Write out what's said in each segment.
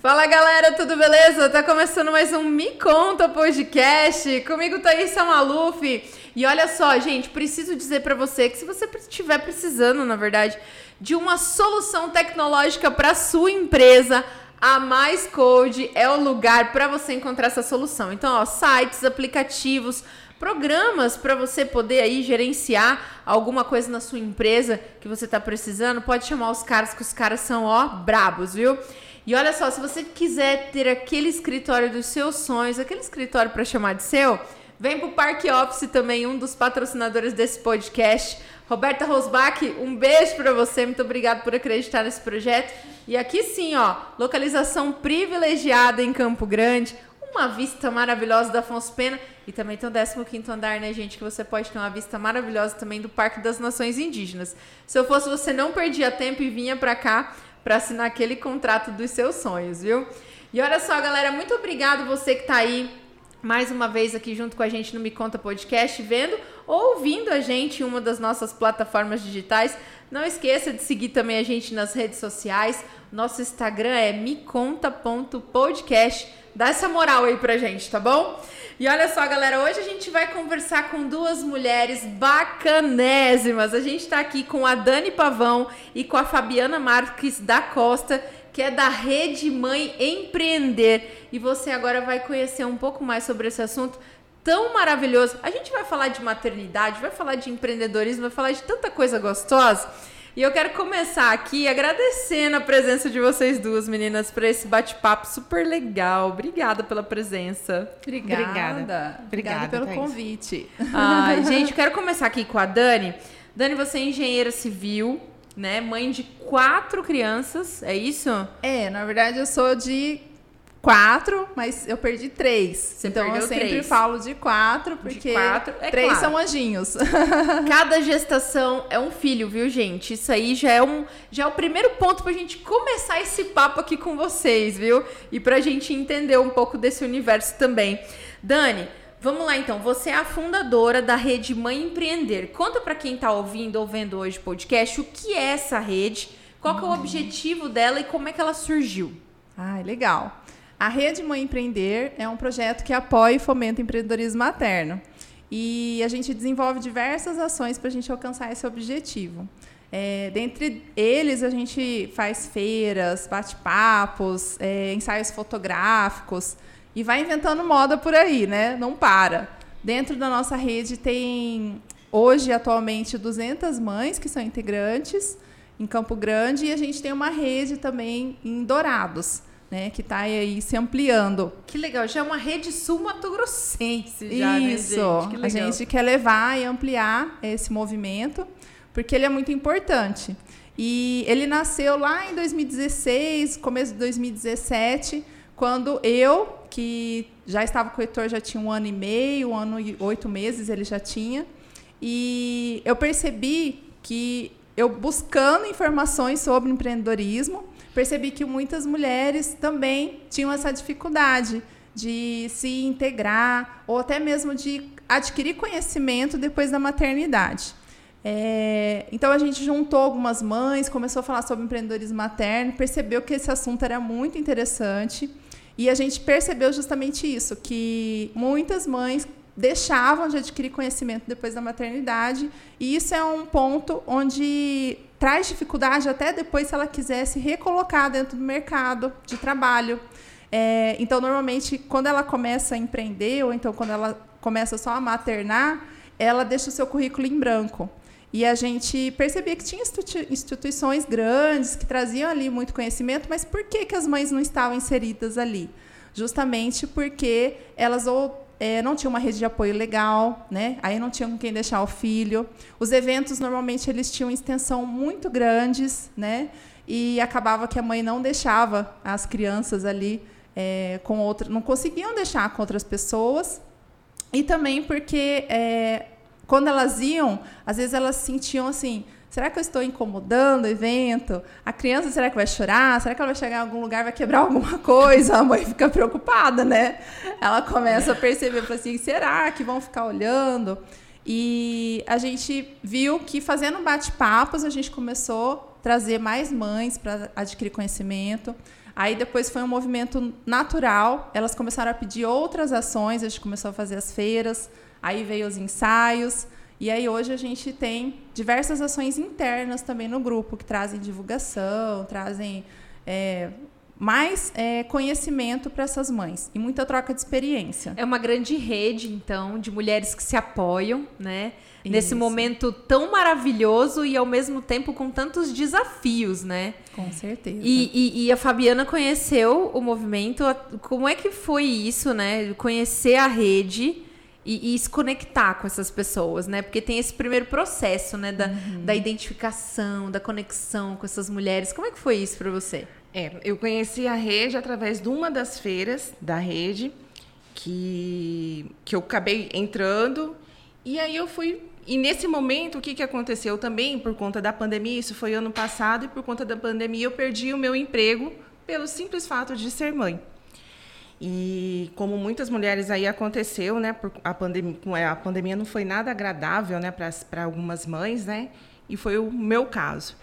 Fala galera, tudo beleza? Tá começando mais um Me Conta Podcast. Comigo Thaís Maluf. E olha só, gente, preciso dizer para você que se você estiver precisando, na verdade, de uma solução tecnológica para sua empresa, a Mais Code é o lugar para você encontrar essa solução. Então, ó, sites, aplicativos, programas para você poder aí gerenciar alguma coisa na sua empresa que você está precisando, pode chamar os caras que os caras são ó brabos, viu? E olha só, se você quiser ter aquele escritório dos seus sonhos, aquele escritório para chamar de seu, vem pro Parque Office também, um dos patrocinadores desse podcast. Roberta Rosbach, um beijo para você, muito obrigado por acreditar nesse projeto. E aqui sim, ó, localização privilegiada em Campo Grande, uma vista maravilhosa da Afonso Pena e também tem o 15º andar, né, gente, que você pode ter uma vista maravilhosa também do Parque das Nações Indígenas. Se eu fosse você, não perdia tempo e vinha para cá para assinar aquele contrato dos seus sonhos, viu? E olha só, galera, muito obrigado você que está aí mais uma vez aqui junto com a gente no Me Conta Podcast, vendo ou ouvindo a gente em uma das nossas plataformas digitais. Não esqueça de seguir também a gente nas redes sociais. Nosso Instagram é meconta.podcast. Dá essa moral aí pra gente, tá bom? E olha só, galera, hoje a gente vai conversar com duas mulheres bacanésimas. A gente tá aqui com a Dani Pavão e com a Fabiana Marques da Costa, que é da Rede Mãe Empreender. E você agora vai conhecer um pouco mais sobre esse assunto tão maravilhoso. A gente vai falar de maternidade, vai falar de empreendedorismo, vai falar de tanta coisa gostosa. E eu quero começar aqui agradecendo a presença de vocês duas, meninas, para esse bate-papo super legal. Obrigada pela presença. Obrigada. Obrigada, Obrigada pelo Thaís. convite. Ai, gente, quero começar aqui com a Dani. Dani, você é engenheira civil, né? Mãe de quatro crianças, é isso? É, na verdade eu sou de quatro, mas eu perdi três. Você então eu sempre três. falo de quatro, porque de quatro, é três claro. são anjinhos. Cada gestação é um filho, viu, gente? Isso aí já é um já é o primeiro ponto pra gente começar esse papo aqui com vocês, viu? E pra gente entender um pouco desse universo também. Dani, Vamos lá então, você é a fundadora da rede Mãe Empreender. Conta para quem está ouvindo ou vendo hoje o podcast o que é essa rede, qual que é o objetivo dela e como é que ela surgiu. Ah, legal. A Rede Mãe Empreender é um projeto que apoia e fomenta o empreendedorismo materno. E a gente desenvolve diversas ações para a gente alcançar esse objetivo. É, dentre eles, a gente faz feiras, bate-papos, é, ensaios fotográficos e vai inventando moda por aí, né? Não para. Dentro da nossa rede tem, hoje, atualmente, 200 mães que são integrantes em Campo Grande e a gente tem uma rede também em Dourados né, que está aí se ampliando. Que legal, já é uma rede sul-mato-grossense já, Isso, né, a gente quer levar e ampliar esse movimento, porque ele é muito importante. E ele nasceu lá em 2016, começo de 2017, quando eu, que já estava com o Heitor, já tinha um ano e meio, um ano e oito meses ele já tinha, e eu percebi que eu buscando informações sobre empreendedorismo, percebi que muitas mulheres também tinham essa dificuldade de se integrar ou até mesmo de adquirir conhecimento depois da maternidade. É, então a gente juntou algumas mães, começou a falar sobre empreendedorismo materno, percebeu que esse assunto era muito interessante e a gente percebeu justamente isso, que muitas mães deixavam de adquirir conhecimento depois da maternidade e isso é um ponto onde traz dificuldade até depois se ela quiser se recolocar dentro do mercado de trabalho. É, então, normalmente, quando ela começa a empreender, ou então quando ela começa só a maternar, ela deixa o seu currículo em branco. E a gente percebia que tinha instituições grandes que traziam ali muito conhecimento, mas por que, que as mães não estavam inseridas ali? Justamente porque elas ou é, não tinha uma rede de apoio legal, né? Aí não tinha com quem deixar o filho. Os eventos normalmente eles tinham extensão muito grandes, né? E acabava que a mãe não deixava as crianças ali é, com outras, não conseguiam deixar com outras pessoas. E também porque é, quando elas iam, às vezes elas sentiam assim, será que eu estou incomodando o evento? A criança, será que vai chorar? Será que ela vai chegar em algum lugar vai quebrar alguma coisa? A mãe fica preocupada, né? Ela começa a perceber, fala assim, será que vão ficar olhando? E a gente viu que fazendo bate-papos, a gente começou a trazer mais mães para adquirir conhecimento. Aí depois foi um movimento natural, elas começaram a pedir outras ações, a gente começou a fazer as feiras, aí veio os ensaios, e aí hoje a gente tem diversas ações internas também no grupo, que trazem divulgação, trazem é, mais é, conhecimento para essas mães e muita troca de experiência. É uma grande rede, então, de mulheres que se apoiam, né? Isso. Nesse momento tão maravilhoso e ao mesmo tempo com tantos desafios, né? Com certeza. E, e, e, a Fabiana conheceu o movimento. Como é que foi isso, né? Conhecer a rede e, e se conectar com essas pessoas, né? Porque tem esse primeiro processo, né? Da, uhum. da identificação, da conexão com essas mulheres. Como é que foi isso para você? É, eu conheci a rede através de uma das feiras da rede que, que eu acabei entrando e aí eu fui e nesse momento, o que, que aconteceu também, por conta da pandemia, isso foi ano passado, e por conta da pandemia eu perdi o meu emprego pelo simples fato de ser mãe. E como muitas mulheres aí aconteceu, né, a pandemia, a pandemia não foi nada agradável, né, para algumas mães, né, e foi o meu caso.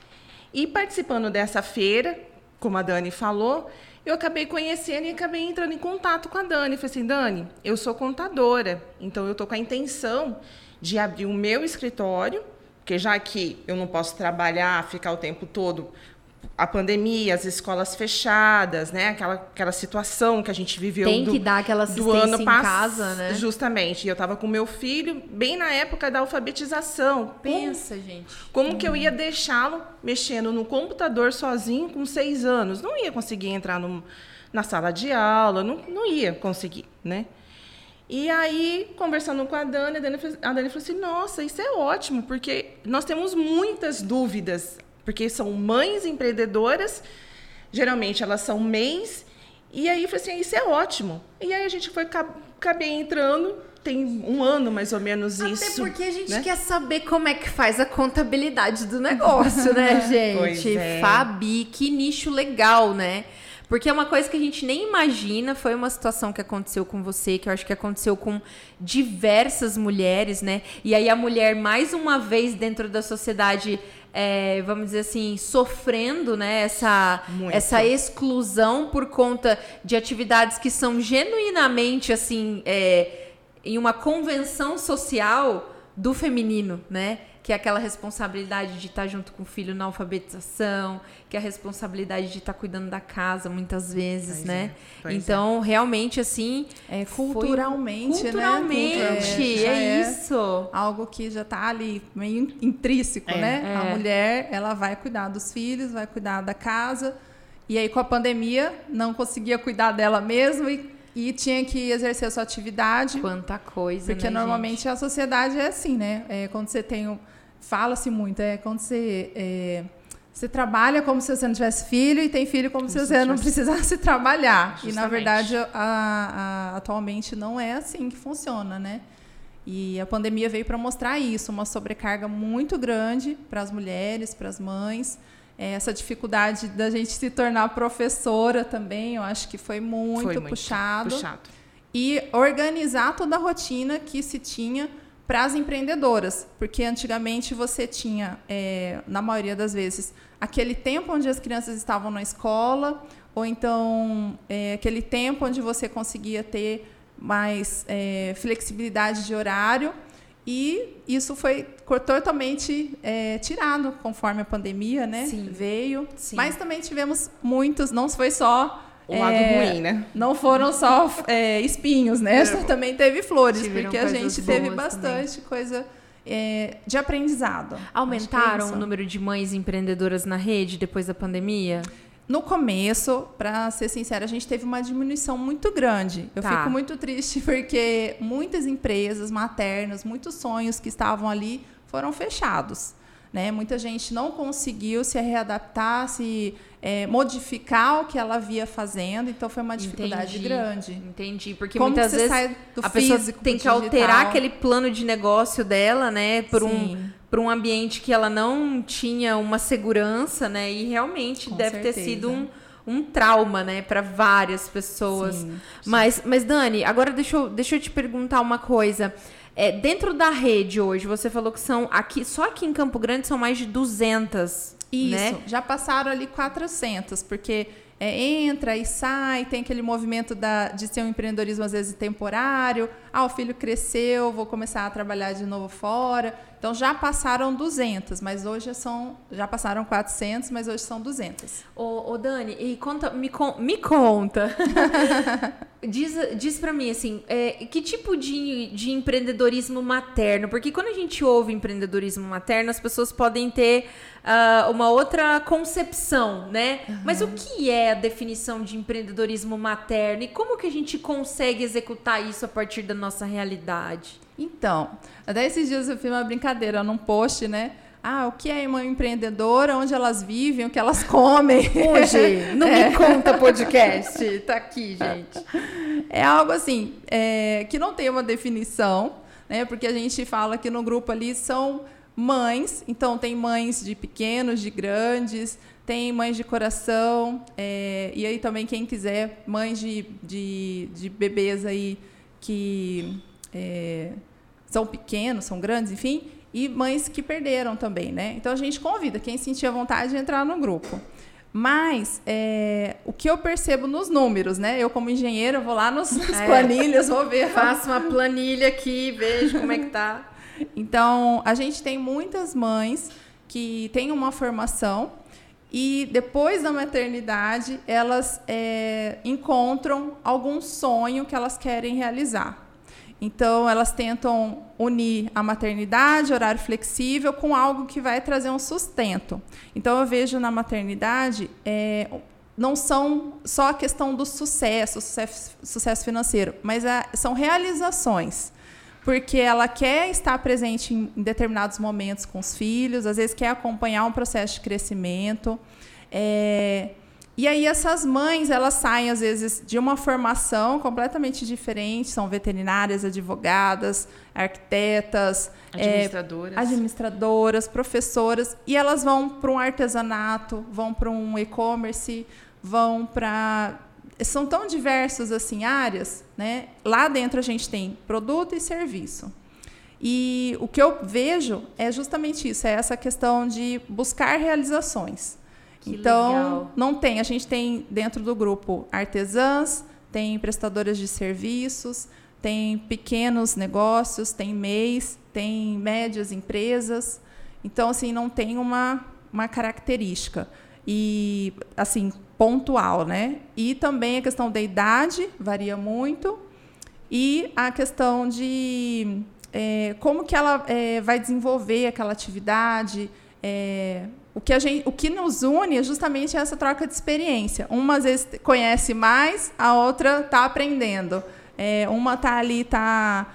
E participando dessa feira, como a Dani falou, eu acabei conhecendo e acabei entrando em contato com a Dani. Falei assim, Dani, eu sou contadora, então eu estou com a intenção de abrir o meu escritório, porque já que eu não posso trabalhar, ficar o tempo todo a pandemia, as escolas fechadas, né? Aquela, aquela situação que a gente viveu Tem do, que dar aquela do ano em casa, né? Justamente. E eu estava com meu filho bem na época da alfabetização. Pensa, como, gente. Como hum. que eu ia deixá-lo mexendo no computador sozinho com seis anos? Não ia conseguir entrar no, na sala de aula, não, não ia conseguir, né? E aí, conversando com a Dani, a Dani, a Dani falou assim: nossa, isso é ótimo, porque nós temos muitas dúvidas, porque são mães empreendedoras, geralmente elas são mães, e aí eu falei assim: isso é ótimo. E aí a gente foi, acabei entrando, tem um ano mais ou menos isso. Até porque a gente né? quer saber como é que faz a contabilidade do negócio, né, gente? É. Fabi, que nicho legal, né? Porque é uma coisa que a gente nem imagina, foi uma situação que aconteceu com você, que eu acho que aconteceu com diversas mulheres, né? E aí a mulher, mais uma vez, dentro da sociedade, é, vamos dizer assim, sofrendo né, essa, essa exclusão por conta de atividades que são genuinamente assim é, em uma convenção social do feminino, né? Que é aquela responsabilidade de estar junto com o filho na alfabetização, que é a responsabilidade de estar cuidando da casa muitas vezes, pois né? É, então, é. realmente, assim. É, culturalmente, culturalmente, né? Culturalmente, é, é, isso. Algo que já está ali meio intrínseco, é, né? A é. mulher, ela vai cuidar dos filhos, vai cuidar da casa. E aí, com a pandemia, não conseguia cuidar dela mesma e e tinha que exercer a sua atividade. Quanta coisa, Porque né, normalmente gente? a sociedade é assim, né? É, quando você tem. Fala-se muito, é quando você. É, você trabalha como se você não tivesse filho e tem filho como, como se você tivesse... não precisasse trabalhar. Justamente. E, na verdade, a, a, atualmente não é assim que funciona, né? E a pandemia veio para mostrar isso, uma sobrecarga muito grande para as mulheres, para as mães. É, essa dificuldade da gente se tornar professora também, eu acho que foi muito, foi muito puxado. puxado. E organizar toda a rotina que se tinha para as empreendedoras, porque antigamente você tinha, é, na maioria das vezes, aquele tempo onde as crianças estavam na escola, ou então é, aquele tempo onde você conseguia ter mais é, flexibilidade de horário e isso foi totalmente é, tirado conforme a pandemia né, Sim. veio. Sim. Mas também tivemos muitos, não foi só. O lado é, ruim, né? Não foram só é, espinhos, né? É. Também teve flores, Tiveram porque a gente teve bastante também. coisa é, de aprendizado. Aumentaram o número de mães empreendedoras na rede depois da pandemia? No começo, para ser sincera, a gente teve uma diminuição muito grande. Eu tá. fico muito triste porque muitas empresas maternas, muitos sonhos que estavam ali foram fechados. Né? Muita gente não conseguiu se readaptar, se é, modificar o que ela via fazendo, então foi uma dificuldade entendi, grande. Entendi, porque Como muitas vezes a pessoa tem que alterar aquele plano de negócio dela, né, por Sim. um para um ambiente que ela não tinha uma segurança, né? E realmente Com deve ter certeza. sido um, um trauma, né, para várias pessoas. Sim, Mas, mas Dani, agora deixa eu, deixa eu te perguntar uma coisa. É, dentro da rede hoje, você falou que são aqui, só aqui em Campo Grande são mais de 200, Isso, né? já passaram ali 400, porque é, entra e sai, tem aquele movimento da, de ser um empreendedorismo às vezes temporário. Ah, o filho cresceu, vou começar a trabalhar de novo fora. Então já passaram 200, mas hoje são já passaram 400, mas hoje são 200. Ô, ô, Dani, e conta, me, con- me conta. diz diz para mim, assim, é, que tipo de, de empreendedorismo materno? Porque quando a gente ouve empreendedorismo materno, as pessoas podem ter ah, uma outra concepção, né? Mas o que é a definição de empreendedorismo materno? E como que a gente consegue executar isso a partir da nossa realidade? Então, até esses dias eu fiz uma brincadeira num post, né? Ah, o que é uma empreendedora, onde elas vivem, o que elas comem. Hoje, no Me Conta Podcast, tá aqui, gente. É algo assim, é, que não tem uma definição, né? Porque a gente fala que no grupo ali são mães, então tem mães de pequenos, de grandes, tem mães de coração, é, e aí também quem quiser, mães de, de, de bebês aí que é, são pequenos, são grandes, enfim, e mães que perderam também, né? Então a gente convida quem sentir a vontade de entrar no grupo. Mas é, o que eu percebo nos números, né? Eu, como engenheira, vou lá nos, nas É. planilhas, vou ver. Faço uma planilha aqui, vejo como é que tá. Então, a gente tem muitas mães que têm uma formação e depois da maternidade elas é, encontram algum sonho que elas querem realizar. Então, elas tentam unir a maternidade, horário flexível, com algo que vai trazer um sustento. Então, eu vejo na maternidade, é, não são só a questão do sucesso, sucesso, sucesso financeiro, mas a- são realizações. Porque ela quer estar presente em, em determinados momentos com os filhos, às vezes quer acompanhar um processo de crescimento. É, e aí essas mães, elas saem às vezes de uma formação completamente diferente, são veterinárias, advogadas, arquitetas, é, Administradoras. administradoras, professoras, e elas vão para um artesanato, vão para um e-commerce, vão para são tão diversas assim áreas, né? Lá dentro a gente tem produto e serviço. E o que eu vejo é justamente isso, é essa questão de buscar realizações. Que então, legal. não tem, a gente tem dentro do grupo artesãs, tem prestadoras de serviços, tem pequenos negócios, tem MEIs, tem médias empresas. Então, assim, não tem uma, uma característica. E, assim, pontual, né? E também a questão da idade varia muito. E a questão de é, como que ela é, vai desenvolver aquela atividade. é, o, que a gente, o que nos une é justamente essa troca de experiência. Uma, às vezes, conhece mais, a outra está aprendendo. É, uma está ali, está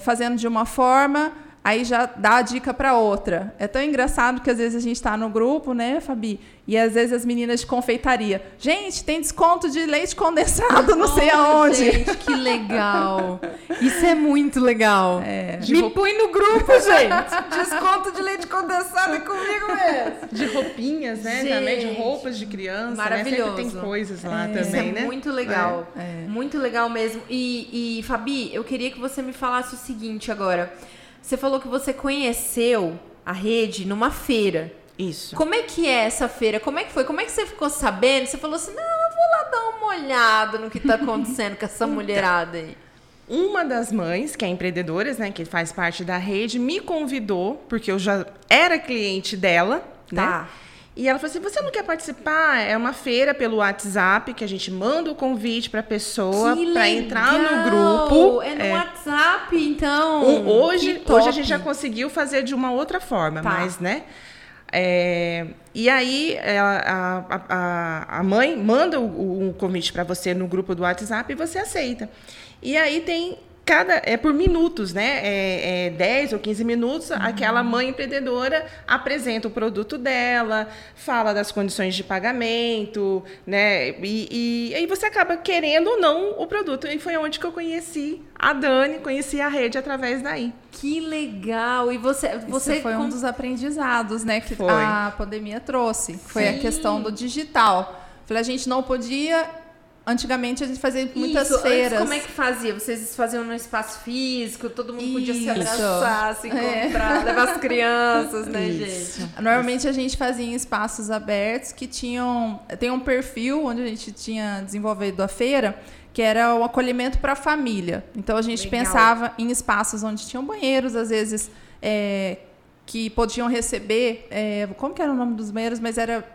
fazendo de uma forma, aí já dá a dica para outra. É tão engraçado que às vezes a gente está no grupo, né, Fabi? E às vezes as meninas de confeitaria. Gente, tem desconto de leite condensado, não sei aonde. Gente, que legal. Isso é muito legal. De Me roupa- põe no grupo, gente. Desconto de leite condensado é comigo mesmo. De roupinhas, né? Gente. Também de roupas de criança. Maravilhoso. Né? Sempre tem coisas lá Isso também, é né? muito legal. É. Muito legal mesmo. E, e, Fabi, eu queria que você me falasse o seguinte agora. Você falou que você conheceu a rede numa feira. Isso. Como é que é essa feira? Como é que foi? Como é que você ficou sabendo? Você falou assim: não, eu vou lá dar uma olhada no que tá acontecendo com essa mulherada aí. Uma das mães, que é empreendedora, né, que faz parte da rede, me convidou, porque eu já era cliente dela, né? E ela falou assim: você não quer participar? É uma feira pelo WhatsApp que a gente manda o convite para pessoa para entrar no grupo. É no É. WhatsApp, então. Um- hoje, hoje a gente já conseguiu fazer de uma outra forma, Tá. mas, né? É, e aí ela- a, a, a- a mãe manda o, o convite para você no grupo do WhatsApp e você aceita. E aí tem cada é por minutos, né? É, é 10 ou 15 minutos, uhum. aquela mãe empreendedora apresenta o produto dela, fala das condições de pagamento, né? E, e aí você acaba querendo ou não o produto. E foi onde que eu conheci a Dani, conheci a rede através daí. Que legal! E você, você Isso foi um dos aprendizados, né, que foi. a pandemia trouxe. Foi Sim. a questão do digital. Falei, a gente não podia Antigamente a gente fazia muitas Isso, feiras. Antes, como é que fazia? Vocês faziam no espaço físico, todo mundo podia Isso. se abraçar, se é. encontrar, é. levar as crianças, né, Isso. gente? Normalmente a gente fazia em espaços abertos que tinham. Tem um perfil onde a gente tinha desenvolvido a feira, que era o acolhimento para a família. Então a gente Legal. pensava em espaços onde tinham banheiros, às vezes. É, que podiam receber, é, como que era o nome dos banheiros, mas era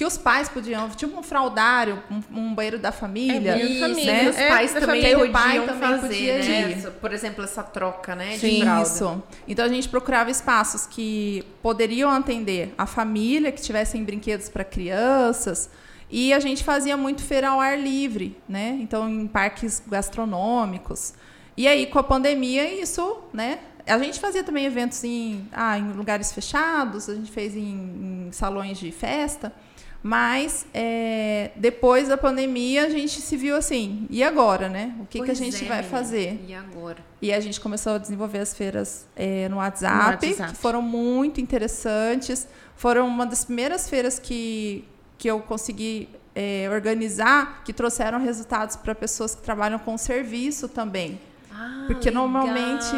que os pais podiam, tipo um fraudário, um, um banheiro da família. É, isso, família. Né? Os pais é, também podiam o pai também fazer, podia né? ir. Por exemplo, essa troca, né, Sim, de fralda. Isso. Então a gente procurava espaços que poderiam atender a família, que tivessem brinquedos para crianças. E a gente fazia muito feira ao ar livre, né? Então em parques gastronômicos. E aí com a pandemia isso, né, a gente fazia também eventos em, ah, em lugares fechados, a gente fez em, em salões de festa. Mas é, depois da pandemia a gente se viu assim, e agora, né? O que, que a gente é, vai fazer? E agora? E a gente começou a desenvolver as feiras é, no, WhatsApp, no WhatsApp, que foram muito interessantes. Foram uma das primeiras feiras que, que eu consegui é, organizar, que trouxeram resultados para pessoas que trabalham com serviço também. Ah, Porque legal. normalmente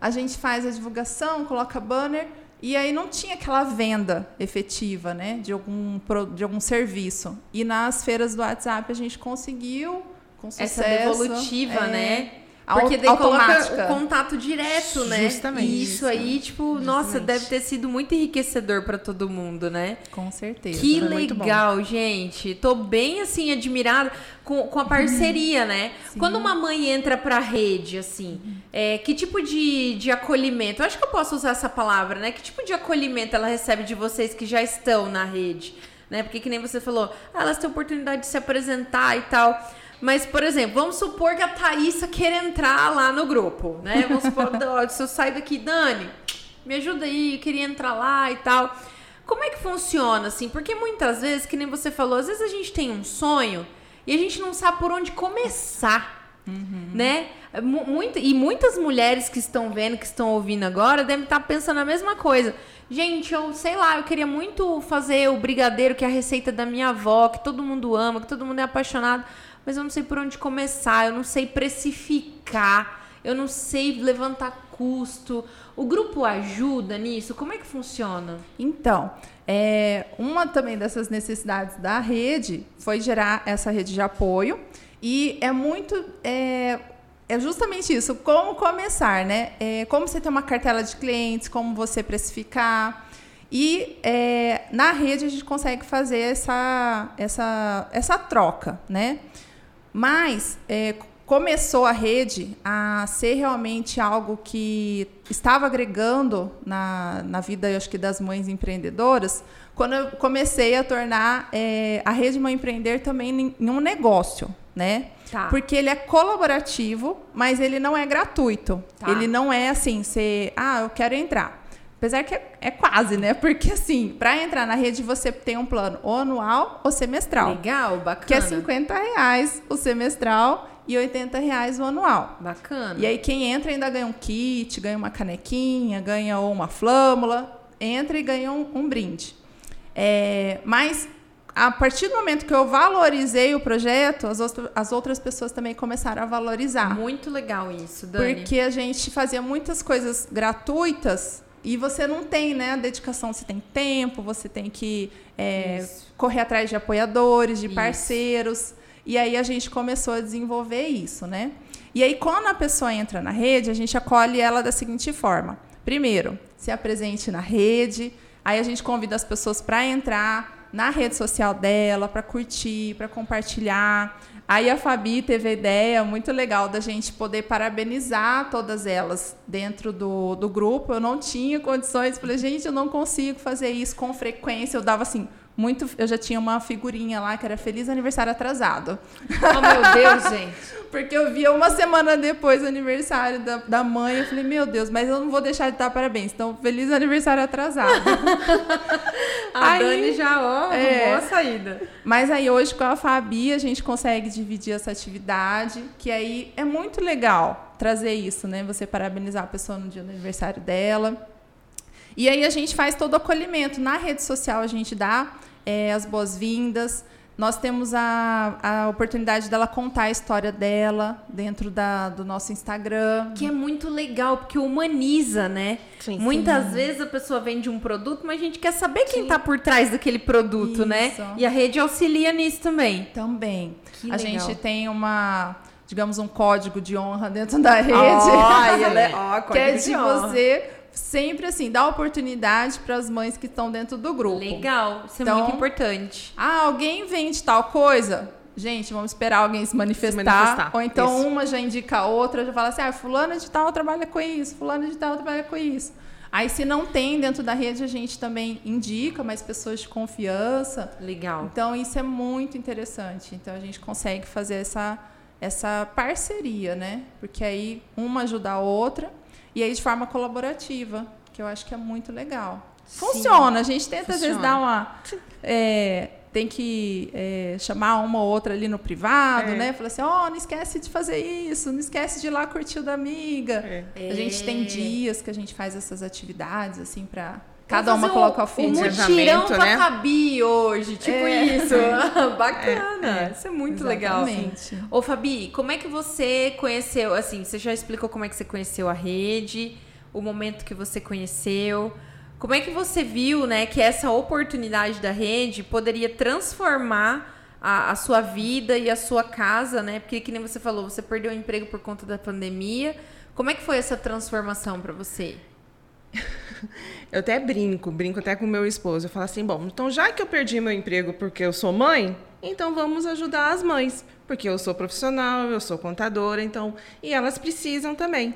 a gente faz a divulgação, coloca banner e aí não tinha aquela venda efetiva, né, de algum de algum serviço. E nas feiras do WhatsApp a gente conseguiu com sucesso. Essa devolutiva, é, né? Porque daí coloca o contato direto, né? Justamente. E isso, aí, tipo, Justamente. nossa, deve ter sido muito enriquecedor para todo mundo, né? Com certeza. Que legal, gente. Tô bem, assim, admirada com, com a parceria, uhum. né? Sim. Quando uma mãe entra pra rede, assim, uhum. é, que tipo de, de acolhimento? Eu acho que eu posso usar essa palavra, né? Que tipo de acolhimento ela recebe de vocês que já estão na rede? Né? Porque que nem você falou, ah, elas têm oportunidade de se apresentar e tal. Mas, por exemplo, vamos supor que a Thaísa queira entrar lá no grupo, né? Vamos supor, se eu sair daqui, Dani, me ajuda aí, eu queria entrar lá e tal. Como é que funciona, assim? Porque muitas vezes, que nem você falou, às vezes a gente tem um sonho e a gente não sabe por onde começar, uhum. né? Muito, e muitas mulheres que estão vendo, que estão ouvindo agora, devem estar pensando a mesma coisa. Gente, eu sei lá, eu queria muito fazer o brigadeiro, que é a receita da minha avó, que todo mundo ama, que todo mundo é apaixonado mas eu não sei por onde começar, eu não sei precificar, eu não sei levantar custo. O grupo ajuda nisso? Como é que funciona? Então, é, uma também dessas necessidades da rede foi gerar essa rede de apoio e é muito é, é justamente isso, como começar, né? É, como você ter uma cartela de clientes, como você precificar. E é, na rede a gente consegue fazer essa, essa, essa troca, né? Mas é, começou a rede a ser realmente algo que estava agregando na, na vida, eu acho que das mães empreendedoras, quando eu comecei a tornar é, a rede Mãe Empreender também em um negócio, né? Tá. Porque ele é colaborativo, mas ele não é gratuito. Tá. Ele não é assim, você, ah, eu quero entrar. Apesar que é, é quase, né? Porque assim, para entrar na rede você tem um plano ou anual ou semestral. Legal, bacana. Que é 50 reais o semestral e 80 reais o anual. Bacana. E aí quem entra ainda ganha um kit, ganha uma canequinha, ganha uma flâmula, entra e ganha um, um brinde. É, mas a partir do momento que eu valorizei o projeto, as, as outras pessoas também começaram a valorizar. Muito legal isso, Dani. Porque a gente fazia muitas coisas gratuitas e você não tem né, a dedicação, você tem tempo, você tem que é, correr atrás de apoiadores, de isso. parceiros. E aí a gente começou a desenvolver isso, né? E aí, quando a pessoa entra na rede, a gente acolhe ela da seguinte forma. Primeiro, se apresente na rede. Aí a gente convida as pessoas para entrar na rede social dela, para curtir, para compartilhar. Aí a Fabi teve a ideia muito legal da gente poder parabenizar todas elas dentro do, do grupo. Eu não tinha condições, falei, gente, eu não consigo fazer isso com frequência. Eu dava assim, muito. Eu já tinha uma figurinha lá que era Feliz Aniversário Atrasado. Oh, meu Deus, gente. Porque eu via uma semana depois o aniversário da, da mãe. Eu falei, meu Deus, mas eu não vou deixar de dar parabéns. Então, feliz aniversário atrasado. a aí, Dani já, ó, é, a saída. Mas aí hoje com a Fabi a gente consegue dividir essa atividade, que aí é muito legal trazer isso, né? Você parabenizar a pessoa no dia do aniversário dela. E aí a gente faz todo o acolhimento. Na rede social a gente dá é, as boas-vindas nós temos a, a oportunidade dela contar a história dela dentro da, do nosso Instagram. Que é muito legal, porque humaniza, né? Sim, Muitas sim. vezes a pessoa vende um produto, mas a gente quer saber quem está por trás daquele produto, né? Isso. né? E a rede auxilia nisso também. Também. Que a legal. gente tem uma digamos, um código de honra dentro da rede. Oh, ela é, oh, que é de, de você sempre assim, dá oportunidade para as mães que estão dentro do grupo. Legal, isso é então, muito importante. Ah, alguém vende tal coisa? Gente, vamos esperar alguém se manifestar. Se manifestar. Ou então isso. uma já indica a outra, já fala assim: ah, fulano de tal trabalha com isso, fulano de tal trabalha com isso. Aí, se não tem dentro da rede, a gente também indica mais pessoas de confiança. Legal. Então, isso é muito interessante. Então, a gente consegue fazer essa, essa parceria, né? Porque aí uma ajuda a outra e aí de forma colaborativa, que eu acho que é muito legal. Funciona, Sim. a gente tenta Funciona. às vezes dar uma. É, tem que é, chamar uma ou outra ali no privado, é. né? Falar assim, ó, oh, não esquece de fazer isso, não esquece de ir lá curtir o da amiga. É. A gente tem dias que a gente faz essas atividades, assim, para Cada uma coloca o filho. Um mutirão com né? Fabi hoje, tipo é. isso. Bacana. É. Isso é muito Exatamente. legal. Ô, Fabi, como é que você conheceu, assim, você já explicou como é que você conheceu a rede, o momento que você conheceu. Como é que você viu, né, que essa oportunidade da rede poderia transformar a, a sua vida e a sua casa, né? Porque, que nem você falou, você perdeu o emprego por conta da pandemia. Como é que foi essa transformação para você? Eu até brinco, brinco até com meu esposo. Eu falo assim: bom, então já que eu perdi meu emprego porque eu sou mãe, então vamos ajudar as mães, porque eu sou profissional, eu sou contadora, então e elas precisam também.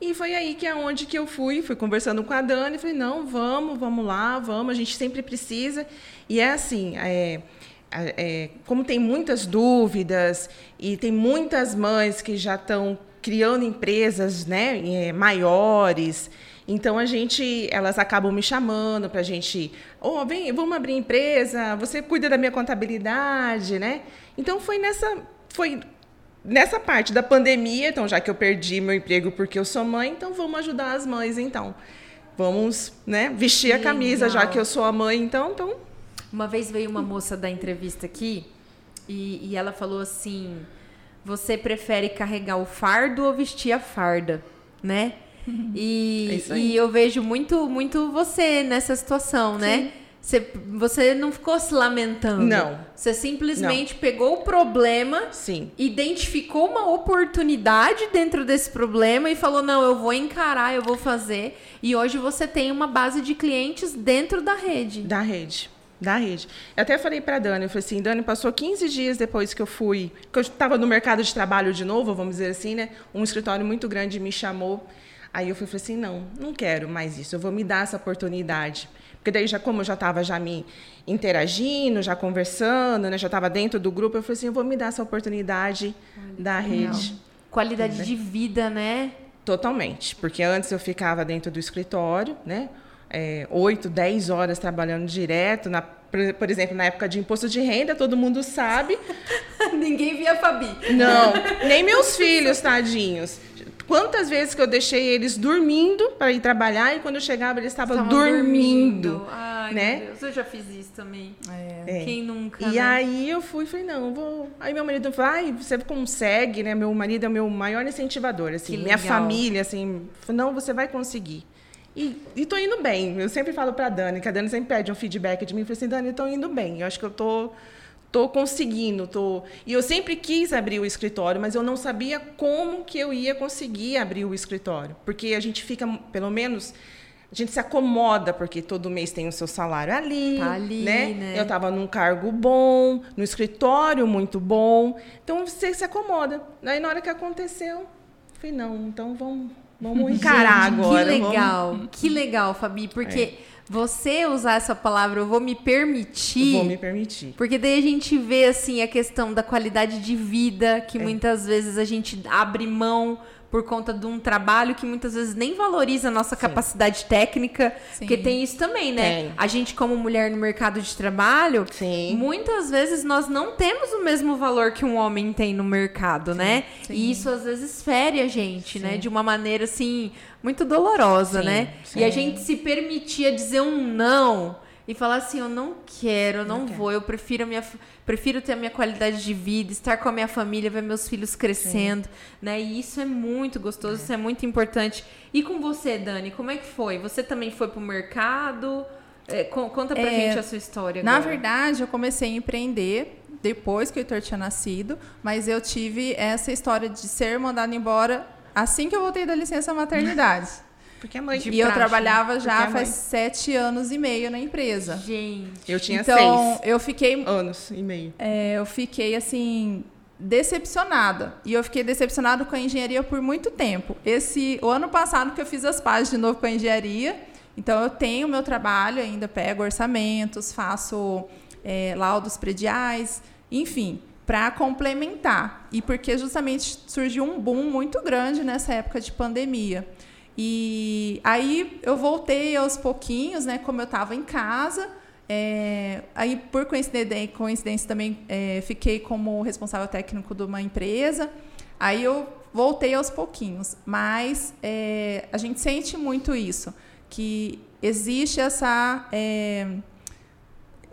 E foi aí que é onde que eu fui, fui conversando com a Dani, falei não, vamos, vamos lá, vamos, a gente sempre precisa. E é assim, é, é, como tem muitas dúvidas e tem muitas mães que já estão criando empresas, né, é, maiores então a gente, elas acabam me chamando para a gente, oh, vem, vamos abrir empresa, você cuida da minha contabilidade, né? Então foi nessa, foi nessa parte da pandemia, então já que eu perdi meu emprego porque eu sou mãe, então vamos ajudar as mães, então vamos, né, vestir a camisa já que eu sou a mãe, então, então. Uma vez veio uma moça da entrevista aqui e, e ela falou assim: você prefere carregar o fardo ou vestir a farda, né? E, é e eu vejo muito, muito você nessa situação, né? Você, você não ficou se lamentando. Não. Você simplesmente não. pegou o problema, Sim. identificou uma oportunidade dentro desse problema e falou: não, eu vou encarar, eu vou fazer. E hoje você tem uma base de clientes dentro da rede. Da rede. Da rede. Eu até falei para Dani, eu falei assim, Dani, passou 15 dias depois que eu fui, que eu estava no mercado de trabalho de novo, vamos dizer assim, né? Um escritório muito grande me chamou Aí eu fui, falei assim, não, não quero mais isso, eu vou me dar essa oportunidade. Porque daí, já como eu já estava já me interagindo, já conversando, né, já estava dentro do grupo, eu falei assim, eu vou me dar essa oportunidade Olha, da rede. Qualidade de vida, né? Totalmente, porque antes eu ficava dentro do escritório, né? É, 8, 10 horas trabalhando direto, na, por exemplo, na época de imposto de renda, todo mundo sabe. Ninguém via a Fabi. Não, nem meus filhos, tadinhos. Quantas vezes que eu deixei eles dormindo para ir trabalhar e quando eu chegava eles estavam dormindo, dormindo. Ai, né? Meu Deus, eu já fiz isso também. É. Quem nunca? E né? aí eu fui, falei não, vou. Aí meu marido falou, ai, você consegue, né? Meu marido é o meu maior incentivador, assim, minha família, assim, não, você vai conseguir. E, e tô indo bem. Eu sempre falo para Dani, que a Dani sempre pede um feedback de mim, eu falei assim, Dani, estou indo bem. Eu acho que eu tô tô conseguindo, tô. E eu sempre quis abrir o escritório, mas eu não sabia como que eu ia conseguir abrir o escritório, porque a gente fica, pelo menos, a gente se acomoda porque todo mês tem o seu salário ali, tá ali né? né? Eu estava num cargo bom, no escritório muito bom, então você se acomoda. Aí na hora que aconteceu, falei não, então vamos Vamos encarar Gente, agora. Que legal, vamos... que legal, Fabi, porque é. Você usar essa palavra, eu vou me permitir. Vou me permitir. Porque daí a gente vê assim a questão da qualidade de vida, que É. muitas vezes a gente abre mão por conta de um trabalho que muitas vezes nem valoriza a nossa capacidade técnica, Sim. porque tem isso também, né? Tem. A gente como mulher no mercado de trabalho, Sim. muitas vezes nós não temos o mesmo valor que um homem tem no mercado, né? sim. E isso às vezes fere a gente, né? De uma maneira assim muito dolorosa, Sim, né? sim. E a gente se permitia dizer um não e falar assim, eu não quero, eu não, Não quero. vou, eu prefiro minha prefiro ter a minha qualidade de vida, estar com a minha família, ver meus filhos crescendo, né? E isso é muito gostoso, isso é muito importante. E com você, Dani, como é que foi? Você também foi pro mercado? É, con- conta pra É, gente a sua história Na agora. verdade, eu comecei a empreender depois que o Heitor tinha nascido, mas eu tive essa história de ser mandada embora assim que eu voltei da licença maternidade. Porque é mãe. De e eu praxe, trabalhava já é faz sete anos e meio na empresa. Gente, Eu tinha então, seis eu fiquei anos e meio. É, eu fiquei assim decepcionada e eu fiquei decepcionada com a engenharia por muito tempo. Esse o ano passado que eu fiz as pazes de novo com a engenharia, então eu tenho meu trabalho ainda pego orçamentos, faço é, laudos prediais, enfim, para complementar e porque justamente surgiu um boom muito grande nessa época de pandemia. E aí eu voltei aos pouquinhos, né? Como eu estava em casa, é, aí, por coincidência, coincidência também, é, fiquei como responsável técnico de uma empresa. Aí eu voltei aos pouquinhos. Mas é, a gente sente muito isso, que existe essa.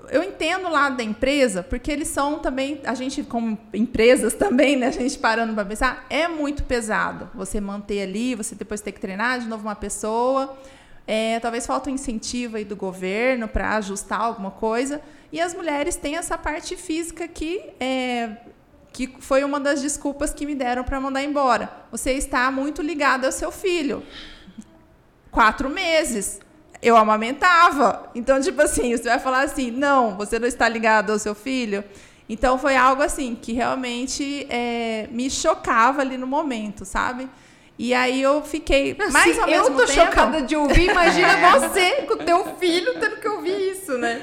Eu entendo lado da empresa, porque eles são também, a gente como empresas também, né, a gente parando para pensar, é muito pesado você manter ali, você depois ter que treinar de novo uma pessoa. É, talvez falta um incentivo aí do governo para ajustar alguma coisa. E as mulheres têm essa parte física que é, que foi uma das desculpas que me deram para mandar embora. Você está muito ligado ao seu filho. Quatro meses. Eu amamentava. Então, tipo assim, você vai falar assim: não, você não está ligado ao seu filho. Então, foi algo assim que realmente é, me chocava ali no momento, sabe? E aí eu fiquei mais Assim, eu mesmo tô tempo. chocada de ouvir, imagina você com o teu filho tendo que ouvir isso, né?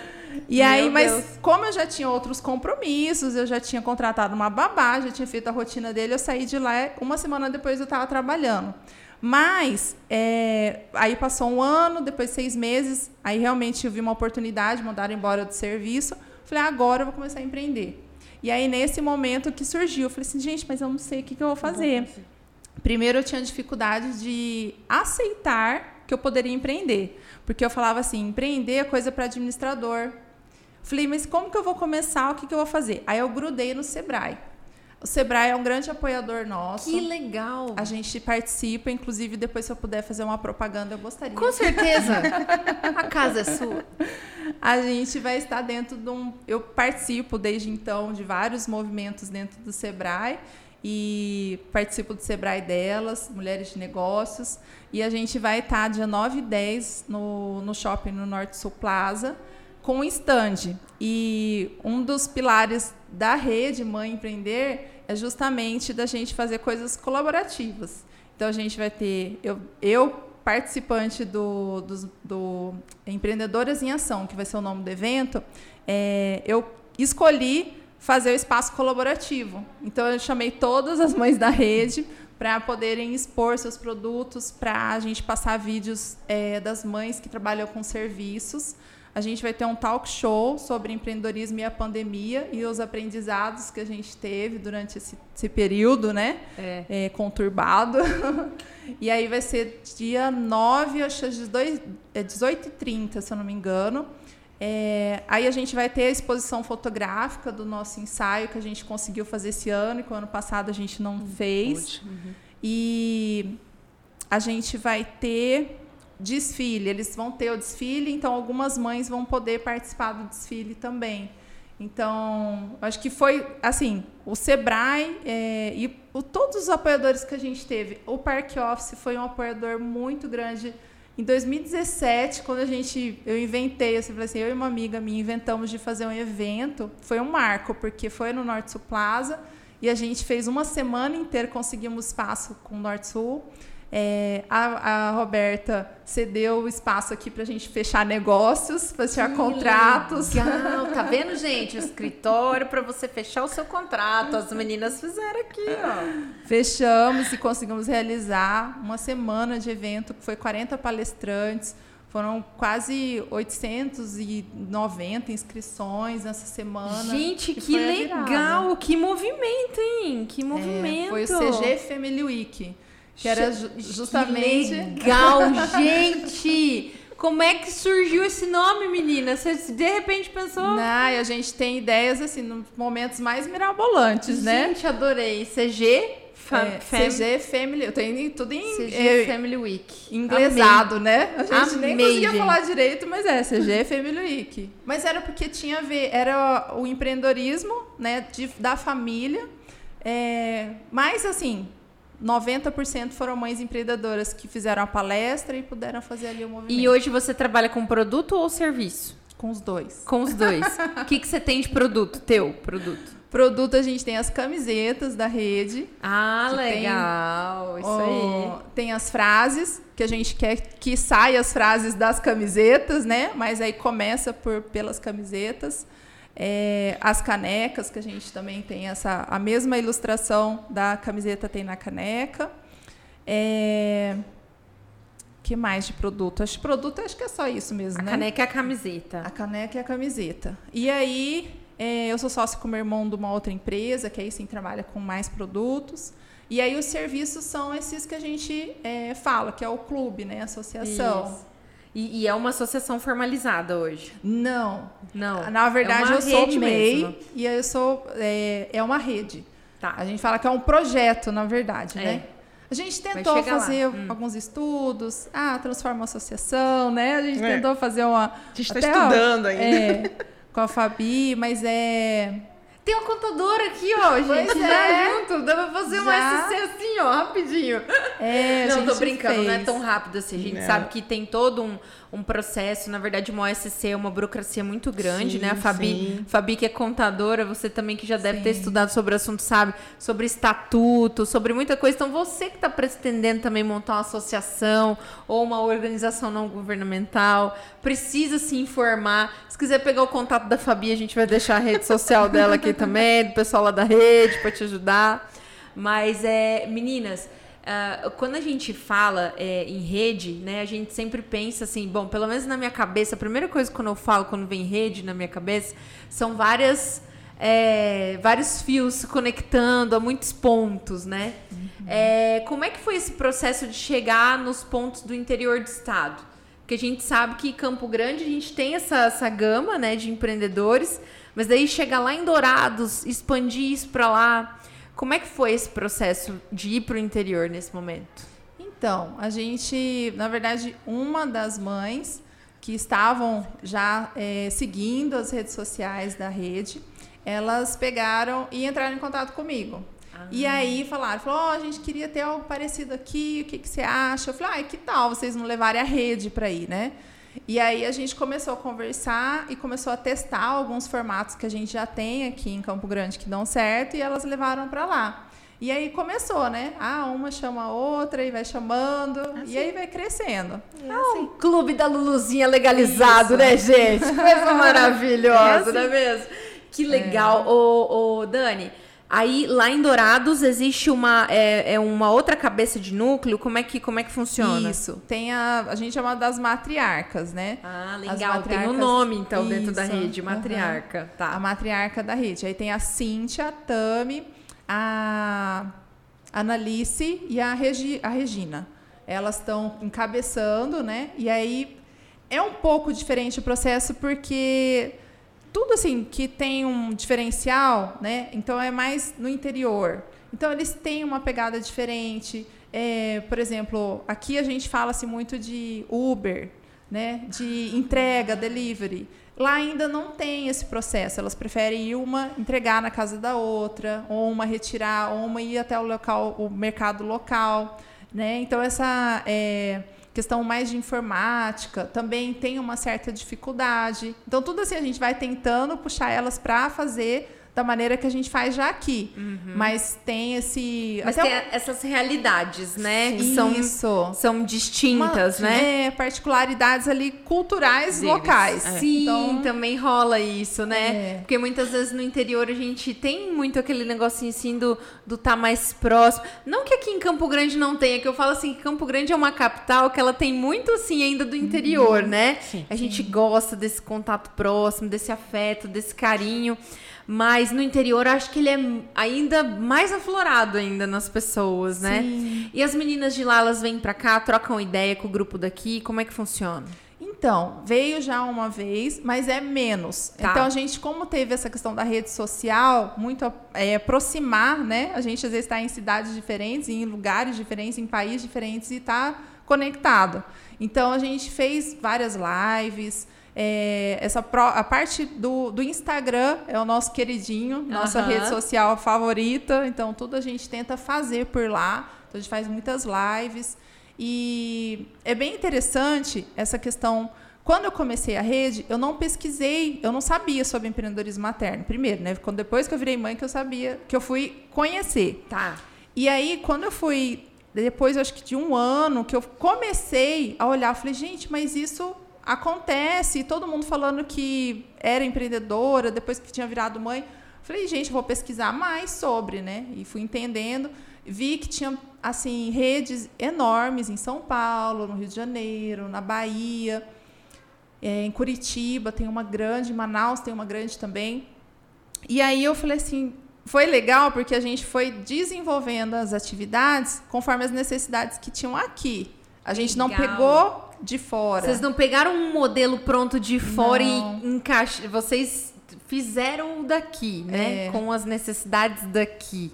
E Meu aí, mas Deus. como eu já tinha outros compromissos, eu já tinha contratado uma babá, já tinha feito a rotina dele, eu saí de lá, uma semana depois eu estava trabalhando. Mas, é, aí passou um ano, depois seis meses, aí realmente eu vi uma oportunidade, mandaram embora do serviço. Falei, "Ah, agora eu vou começar a empreender. E aí, nesse momento que surgiu, eu falei assim, gente, mas eu não sei o que, que eu vou fazer. Primeiro, eu tinha dificuldade de aceitar que eu poderia empreender. Porque eu falava assim, empreender é coisa para administrador. Falei, mas como que eu vou começar? O que, que eu vou fazer? Aí eu grudei no Sebrae. O Sebrae é um grande apoiador nosso. Que legal. A gente participa, inclusive depois se eu puder fazer uma propaganda, eu gostaria. Com certeza. A casa é sua. A gente vai estar dentro de um. Eu participo desde então de vários movimentos dentro do Sebrae e participo do Sebrae delas, Mulheres de Negócios. E a gente vai estar dia 9 e 10 no, no shopping no Norte Sul Plaza com um stand. E um dos pilares da rede Mãe Empreender é justamente da gente fazer coisas colaborativas. Então a gente vai ter eu, eu participante do, dos- do Empreendedoras em Ação, que vai ser o nome do evento, é, eu escolhi fazer o espaço colaborativo. Então eu chamei todas as mães da rede para poderem expor seus produtos, para a gente passar vídeos é, das mães que trabalham com serviços. A gente vai ter um talk show sobre empreendedorismo e a pandemia e os aprendizados que a gente teve durante esse, esse período, né? É. é, conturbado. e aí vai ser dia 9, acho que às 18 é 18h30, se eu não me engano. É, aí a gente vai ter a exposição fotográfica do nosso ensaio que a gente conseguiu fazer esse ano e que o ano passado a gente não fez. E a gente vai ter desfile. Eles vão ter o desfile, então algumas mães vão poder participar do desfile também. Então, acho que foi assim, o Sebrae é, e o- todos os apoiadores que a gente teve. O Park Office foi um apoiador muito grande. Em 2017, quando a gente, eu inventei, eu falei assim, eu e uma amiga minha inventamos de fazer um evento. Foi um marco, porque foi no Norte Sul Plaza e a gente fez uma semana inteira, conseguimos espaço com o Norte Sul. É, a, a, Roberta cedeu o espaço aqui para a gente fechar negócios, fechar que contratos. Legal. Tá vendo, gente? O escritório para você fechar o seu contrato. As meninas fizeram aqui, ó. Fechamos e conseguimos realizar uma semana de evento, que foi 40 palestrantes. Foram quase 890 inscrições nessa semana. Gente, que, que legal! Que movimento, hein? Que movimento! É, foi o CG Family Week. Que era ju justamente. Que legal, gente! Como é que surgiu esse nome, menina? Você de repente pensou. Não, a gente tem ideias assim, nos momentos mais mirabolantes, gente, né? Gente, adorei. CG Fam é, CG Family, eu tenho tudo em CG é, Family Week. Inglesado, Amei. né? A gente Amei, nem conseguia gente. falar direito, mas é CG Family Week. Mas era porque tinha a ver, era o empreendedorismo, né, de, da família. É, mas assim, 90% foram mães empreendedoras que fizeram a palestra e puderam fazer ali o movimento. E hoje você trabalha com produto ou serviço? Com os dois. Com os dois. O que, que você tem de produto? Teu produto? Produto, a gente tem as camisetas da rede. Ah, legal. Tem, Isso aí. Tem as frases, que a gente quer que saia as frases das camisetas, né? Mas aí começa por pelas camisetas. É, as canecas, que a gente também tem essa a mesma ilustração da camiseta tem na caneca. É, que mais de produto? Acho que produto acho que é só isso mesmo, a né? A caneca é a camiseta. A caneca é a camiseta. E aí, é, eu sou sócia com meu irmão de uma outra empresa, que aí sim trabalha com mais produtos. E aí os serviços são esses que a gente é, fala, que é o clube, né? A associação. Isso. E, e, é uma associação formalizada hoje? Não. Não. Na verdade, é eu sou MEI mesmo. e eu sou. É, é uma rede. Tá. A gente fala que é um projeto, na verdade, é. né? A gente tentou fazer hum. alguns estudos. Ah, transforma uma associação, né? A gente é. tentou fazer uma. A gente está estudando ainda. É, com a Fabi, mas é. Tem uma contadora aqui, ó, gente. Pois já é. junto. Dá pra fazer já. um SC assim, ó, rapidinho. É, Não, tô brincando, fez. não é tão rápido assim. A gente não. sabe que tem todo um, um processo. Na verdade, uma OSC é uma burocracia muito grande, sim, né? A Fabi, Fabi, que é contadora, você também que já deve sim. ter estudado sobre o assunto, sabe? Sobre estatuto, sobre muita coisa. Então, você que está pretendendo também montar uma associação ou uma organização não governamental, precisa se informar. Se quiser pegar o contato da Fabi, a gente vai deixar a rede social dela aqui também, do pessoal lá da rede, para te ajudar. Mas, é, meninas, Uh, quando a gente fala é, em rede, né, a gente sempre pensa assim, bom, pelo menos na minha cabeça, a primeira coisa quando eu falo, quando vem rede na minha cabeça, são várias, é, vários fios se conectando a muitos pontos, né? Uhum. É, como é que foi esse processo de chegar nos pontos do interior do estado? Porque a gente sabe que Campo Grande a gente tem essa, essa gama né, de empreendedores, mas daí chegar lá em Dourados, expandir isso para lá, como é que foi esse processo de ir para o interior nesse momento? Então, a gente, na verdade, uma das mães que estavam já é, seguindo as redes sociais da rede, elas pegaram e entraram em contato comigo. Ah. E aí falaram, falou, oh, a gente queria ter algo parecido aqui, o que, que você acha? Eu falei, ah, que tal vocês não levarem a rede para ir, né? E aí a gente começou a conversar e começou a testar alguns formatos que a gente já tem aqui em Campo Grande que dão certo e elas levaram para lá. E aí começou, né? Ah, uma chama a outra e vai chamando. Assim. E aí vai crescendo. É assim. Ah, clube da Luluzinha legalizado, Isso. né, gente? Coisa maravilhosa, é assim. não é mesmo? Que legal. É. Ô, ô, Dani, Aí lá em Dourados existe uma, é, é, uma outra cabeça de núcleo. Como é que, como é que funciona? Isso. Tem a, a gente chama das matriarcas, né? Ah, legal. Tem um nome, então, Isso. dentro da rede, matriarca. Uhum. Tá. A matriarca da rede. Aí tem a Cíntia, a Tami, a Analice e a, Regi, a Regina. Elas estão encabeçando, né? E aí é um pouco diferente o processo porque tudo assim que tem um diferencial, né? Então é mais no interior. Então eles têm uma pegada diferente. É, por exemplo, aqui a gente fala-se muito de Uber, né? De entrega, delivery. Lá ainda não tem esse processo. Elas preferem ir uma entregar na casa da outra, ou uma retirar, ou uma ir até o local, o mercado local, né? Então essa é, questão mais de informática, também tem uma certa dificuldade. Então, tudo assim, a gente vai tentando puxar elas para fazer da maneira que a gente faz já aqui. Mas tem esse. Mas tem o- essas realidades, né? Que Isso. são, são distintas, uma- né? É, particularidades ali culturais Deles, locais. é. Sim, Então, também rola isso, né? É. Porque muitas vezes no interior a gente tem muito aquele negocinho assim do do tá mais próximo. Não que aqui em Campo Grande não tenha, que eu falo assim que Campo Grande é uma capital que ela tem muito assim ainda do interior, né? Sim. A gente gosta desse contato próximo, desse afeto, desse carinho. Mas no interior eu acho que ele é ainda mais aflorado ainda nas pessoas, né? Sim. E as meninas de lá, elas vêm pra cá, trocam ideia com o grupo daqui, como é que funciona? Então, veio já uma vez, mas é menos. Tá. Então, a gente, como teve essa questão da rede social, muito é, aproximar, né? A gente às vezes está em cidades diferentes, em lugares diferentes, em países diferentes e está conectado. Então, a gente fez várias lives. É, essa pro- a parte do, do Instagram é o nosso queridinho, nossa Aham. rede social favorita. Então, tudo a gente tenta fazer por lá. Então, a gente faz muitas lives. E é bem interessante essa questão. Quando eu comecei a rede, eu não pesquisei, eu não sabia sobre empreendedorismo materno. Primeiro, né? Quando depois que eu virei mãe que eu sabia, que eu fui conhecer. Tá. E aí, quando eu fui, depois acho que de um ano, que eu comecei a olhar, eu falei, gente, mas isso acontece, e todo mundo falando que era empreendedora, depois que tinha virado mãe. Falei, gente, vou pesquisar mais sobre, né? E fui entendendo. Vi que tinha, assim, redes enormes em São Paulo, no Rio de Janeiro, na Bahia, é, em Curitiba tem uma grande, em Manaus tem uma grande também. E aí eu falei assim, foi legal porque a gente foi desenvolvendo as atividades conforme as necessidades que tinham aqui. A gente não Legal. pegou de fora. Vocês não pegaram um modelo pronto de fora Não. e encaixaram. Vocês fizeram o daqui, né? É. Com as necessidades daqui.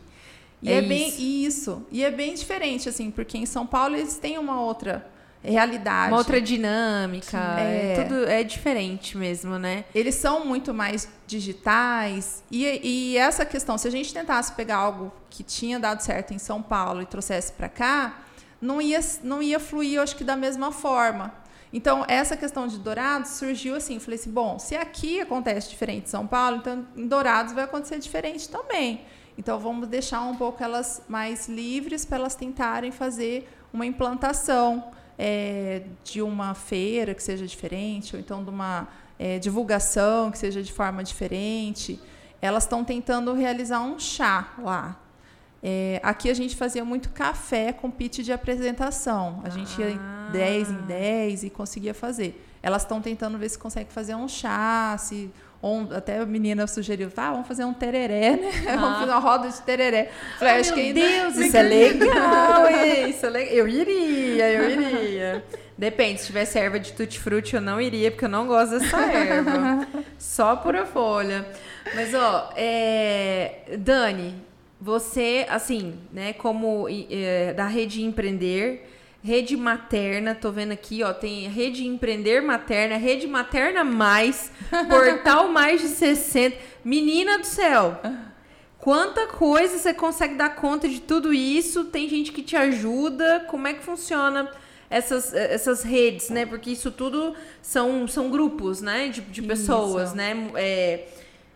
E é, É bem isso. isso. E é bem diferente, assim, porque em São Paulo eles têm uma outra realidade. Uma outra dinâmica. É. É. tudo é diferente mesmo, né? Eles são muito mais digitais. E, e essa questão, se a gente tentasse pegar algo que tinha dado certo em São Paulo e trouxesse para cá, não ia, não ia fluir, acho que da mesma forma. Então, essa questão de Dourados surgiu assim. Falei assim: bom, se aqui acontece diferente em São Paulo, então em Dourados vai acontecer diferente também. Então, vamos deixar um pouco elas mais livres para elas tentarem fazer uma implantação é, de uma feira que seja diferente, ou então de uma é, divulgação que seja de forma diferente. Elas estão tentando realizar um chá lá. É, aqui a gente fazia muito café com pitch de apresentação. A gente ia Ah. em 10 em 10 e conseguia fazer. Elas estão tentando ver se consegue fazer um chá, se um- até a menina sugeriu, tá, vamos fazer um tereré, né? Vamos fazer uma roda de tereré. Falei, Ah, acho que meu ainda- Deus, isso é legal, isso é legal. Eu iria, eu iria. Depende, se tivesse erva de tutti-frutti eu não iria, porque eu não gosto dessa erva. Só pura folha. Mas, ó, é... Dani, você, assim, né, como é, da Rede Empreender, Rede Materna, tô vendo aqui, ó, tem Rede Empreender Materna, Rede Materna Mais, Portal Mais de 60. Menina do céu! Quanta coisa você consegue dar conta de tudo isso? Tem gente que te ajuda? Como é que funciona essas, essas redes, né? Porque isso tudo são, são grupos, né? De, de pessoas, Isso. né? É,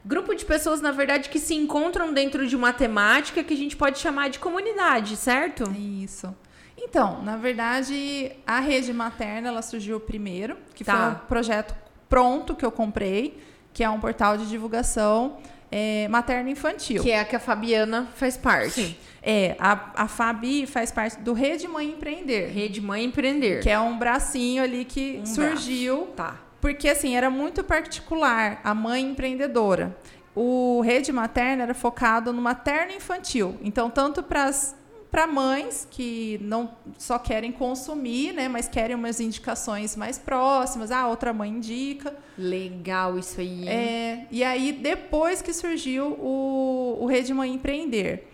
grupo de pessoas, na verdade, que se encontram dentro de uma temática que a gente pode chamar de comunidade, certo? Isso. Então, na verdade, a rede materna ela surgiu primeiro, que Tá. foi um projeto pronto que eu comprei, que é um portal de divulgação é, materno-infantil. Que é a que a Fabiana faz parte. É, a, a Fabi faz parte do Rede Mãe Empreender, Rede Mãe Empreender. que é um bracinho ali que Um surgiu Tá. Porque assim era muito particular a mãe empreendedora. O rede materna era focado no materno infantil. Então, tanto para para mães que não só querem consumir, né, mas querem umas indicações mais próximas. Ah, outra mãe indica. Legal isso aí. É, e aí, depois que surgiu o, o Rede Mãe Empreender.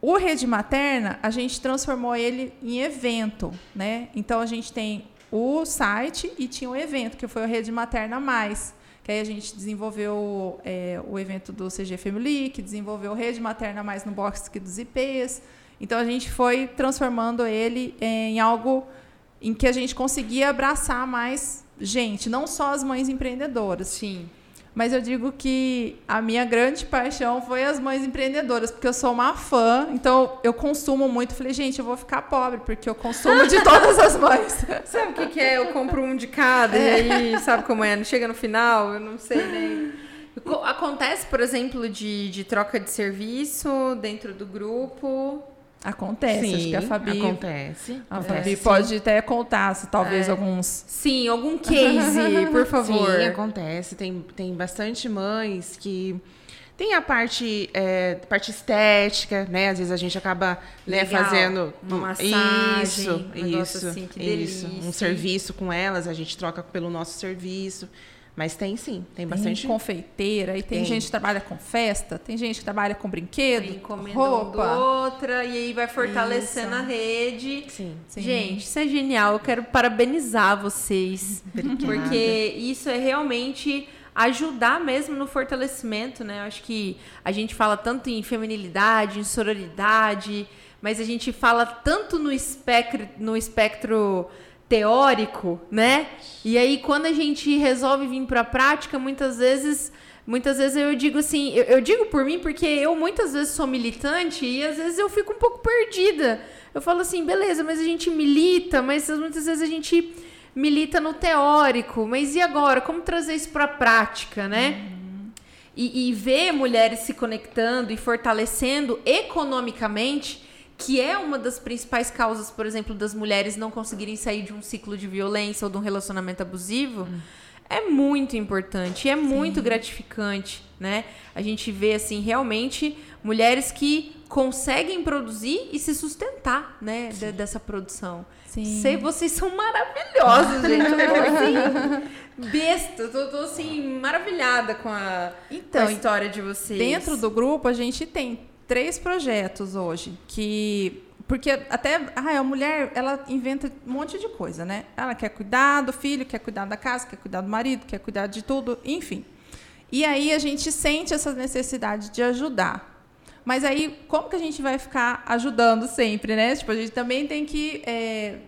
O Rede Materna, a gente transformou ele em evento, né? Então, a gente tem o site e tinha o evento, que foi o Rede Materna Mais. Que aí a gente desenvolveu é, o evento do CG Family, que desenvolveu Rede Materna Mais no box dos IPs. Então, a gente foi transformando ele em algo em que a gente conseguia abraçar mais gente, não só as mães empreendedoras. Sim. Mas eu digo que a minha grande paixão foi as mães empreendedoras, porque eu sou uma fã, então eu consumo muito. Falei, gente, eu vou ficar pobre, porque eu consumo de todas as mães. Sabe o que, que é? Eu compro um de cada, é. e aí, sabe como é? Chega no final, eu não sei nem. Acontece, por exemplo, de, de troca de serviço dentro do grupo. Acontece, Sim, acho que a Fabi. Acontece. A. Fabi pode até contar, se talvez É. alguns. Sim, algum case, por favor. Sim, acontece. Tem, tem bastante mães que tem a parte, é, parte estética, né? Às vezes a gente acaba né, Legal. fazendo Uma massagem, isso, um isso, assim, isso, um serviço com elas, a gente troca pelo nosso serviço. Mas tem sim, tem Tem bastante. confeiteira, e tem, Tem. gente que trabalha com festa, tem gente que trabalha com brinquedo, roupa. outra, e aí vai fortalecendo Isso. a rede. Sim. Sim. Gente, isso é genial. Eu quero parabenizar vocês. Obrigada. Porque isso é realmente ajudar mesmo no fortalecimento, né? Eu acho que a gente fala tanto em feminilidade, em sororidade, mas a gente fala tanto no espectro, no espectro teórico, né? E aí quando a gente resolve vir para a prática, muitas vezes Muitas vezes eu digo assim, eu, eu digo por mim porque eu muitas vezes sou militante e às vezes eu fico um pouco perdida. Eu falo assim, beleza, mas a gente milita, mas muitas vezes a gente milita no teórico, mas e agora? Como trazer isso para a prática, né? E, e ver mulheres se conectando e fortalecendo economicamente, que é uma das principais causas, por exemplo, das mulheres não conseguirem sair de um ciclo de violência ou de um relacionamento abusivo, é muito importante, é muito gratificante, né? A gente vê assim realmente mulheres que conseguem produzir e se sustentar, né, de- dessa produção. Sim. Sei, vocês são maravilhosos, gente. Eu tô assim, besta, tô, tô, assim, maravilhada com a, Então, com a história de vocês. Dentro do grupo, a gente tem três projetos hoje que. Porque até ah, a mulher, ela inventa um monte de coisa, né? Ela quer cuidar do filho, quer cuidar da casa, quer cuidar do marido, quer cuidar de tudo, enfim. E aí a gente sente essa necessidade de ajudar. Mas aí, como que a gente vai ficar ajudando sempre, né? Tipo, a gente também tem que, é,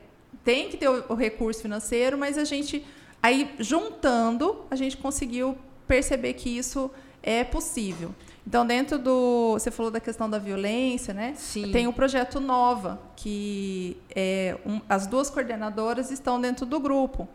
tem que ter o, o recurso financeiro, mas a gente, aí juntando, a gente conseguiu perceber que isso é possível. Então, dentro do. Você falou da questão da violência, né? Sim. Tem o projeto Nova, que é um- as duas coordenadoras estão dentro do grupo.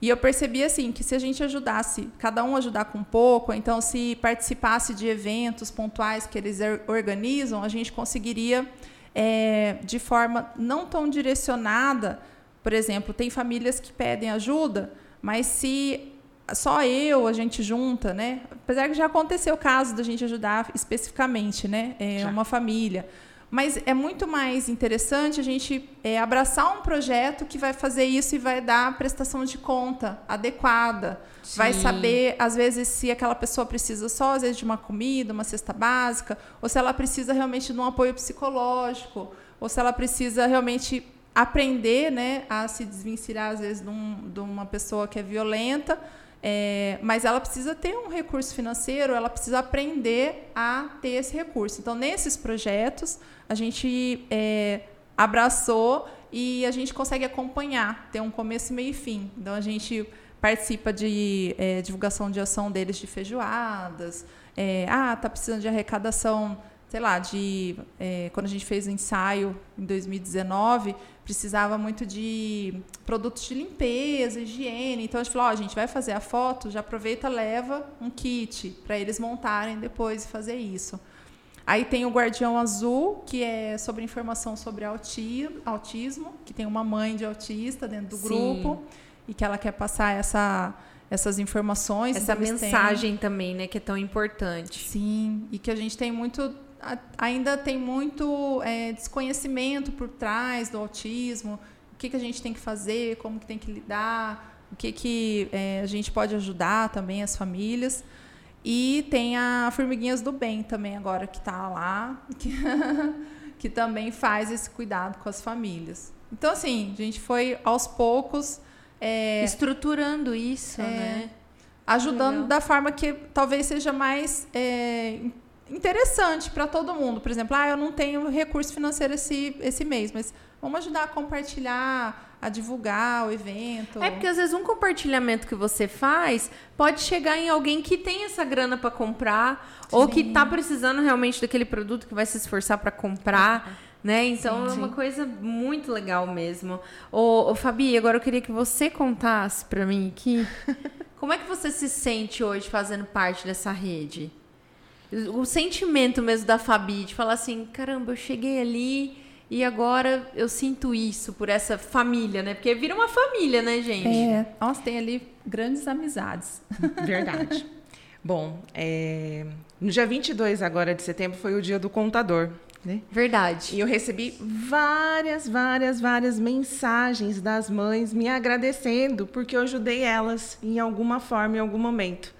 E eu percebi assim que se a gente ajudasse, cada um ajudar com um pouco, então se participasse de eventos pontuais que eles or- organizam, a gente conseguiria é, de forma não tão direcionada. Por exemplo, tem famílias que pedem ajuda, mas se só eu a gente junta, né? Apesar que já aconteceu o caso da gente ajudar especificamente, né? É, uma família. Mas é muito mais interessante a gente é, abraçar um projeto que vai fazer isso e vai dar a prestação de conta adequada. Vai Sim. saber, às vezes, se aquela pessoa precisa só, às vezes, de uma comida, uma cesta básica, ou se ela precisa realmente de um apoio psicológico, ou se ela precisa realmente aprender né, a se desvencilhar, às vezes, de, um- de uma pessoa que é violenta, é, mas ela precisa ter um recurso financeiro, ela precisa aprender a ter esse recurso. Então, nesses projetos, a gente é, abraçou e a gente consegue acompanhar, ter um começo, meio e fim. Então, a gente participa de é, divulgação de ação deles de feijoadas. É, ah, tá precisando de arrecadação, sei lá, de é, quando a gente fez o ensaio em 2019, precisava muito de produtos de limpeza, higiene. Então a gente falou, ó, a gente vai fazer a foto, já aproveita, leva um kit para eles montarem depois e fazer isso. Aí tem o Guardião Azul, que é sobre informação sobre auti autismo, que tem uma mãe de autista dentro do Sim. grupo e que ela quer passar essa, essas informações. Essa então eles têm- mensagem também, né, que é tão importante. Sim, e que a gente tem muito, a- ainda tem muito é, desconhecimento por trás do autismo, o que, que a gente tem que fazer, como que tem que lidar, o que, que é, a gente pode ajudar também as famílias. E tem a Formiguinhas do Bem também agora que está lá, que, que também faz esse cuidado com as famílias. Então, assim, a gente foi aos poucos é, Estruturando isso, É. né? ajudando Legal. da forma que talvez seja mais é, interessante para todo mundo. Por exemplo, ah, eu não tenho recurso financeiro esse, esse mês, mas vamos ajudar a compartilhar, a divulgar o evento. É porque às vezes um compartilhamento que você faz pode chegar em alguém que tem essa grana para comprar sim. ou que está precisando realmente daquele produto que vai se esforçar para comprar. Né? Então sim, é uma coisa muito legal mesmo. Ô, ô, Fabi, agora eu queria que você contasse para mim aqui como é que você se sente hoje fazendo parte dessa rede? O sentimento mesmo da Fabi, de falar assim, caramba, eu cheguei ali e agora eu sinto isso por essa família, né? Porque vira uma família, né, gente? É, nossa, tem ali grandes amizades. Verdade. Bom, é, no dia 22 agora de setembro foi o dia do contador. Né? Verdade. E eu recebi várias, várias, várias mensagens das mães me agradecendo porque eu ajudei elas em alguma forma, em algum momento,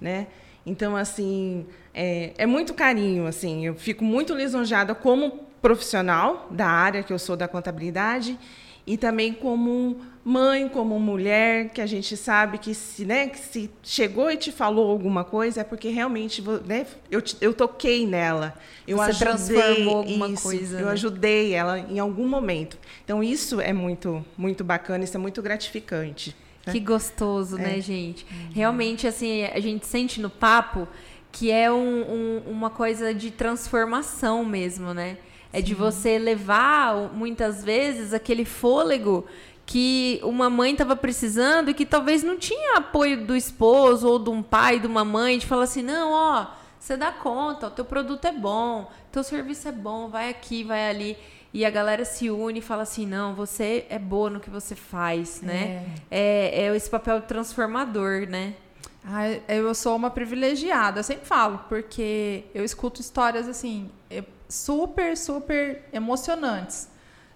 né? Então, assim, é, é muito carinho, assim. Eu fico muito lisonjada como profissional da área que eu sou da contabilidade e também como mãe, como mulher, que a gente sabe que se, né, que se chegou e te falou alguma coisa é porque realmente né, eu, eu toquei nela. Eu Você ajudei transformou alguma isso, coisa. Eu né? ajudei ela em algum momento. Então isso é muito, muito bacana, isso é muito gratificante. Né? Que gostoso, né, é. gente? Uhum. Realmente, assim, a gente sente no papo que é um, um, uma coisa de transformação mesmo, né? É Sim. de você levar, muitas vezes, aquele fôlego que uma mãe estava precisando e que talvez não tinha apoio do esposo ou de um pai, de uma mãe, de falar assim, não, ó, você dá conta, o teu produto é bom, teu serviço é bom, vai aqui, vai ali. E a galera se une e fala assim, não, você é boa no que você faz, né? É, é, é esse papel transformador, né? Ah, eu sou uma privilegiada, eu sempre falo, porque eu escuto histórias assim, super, super emocionantes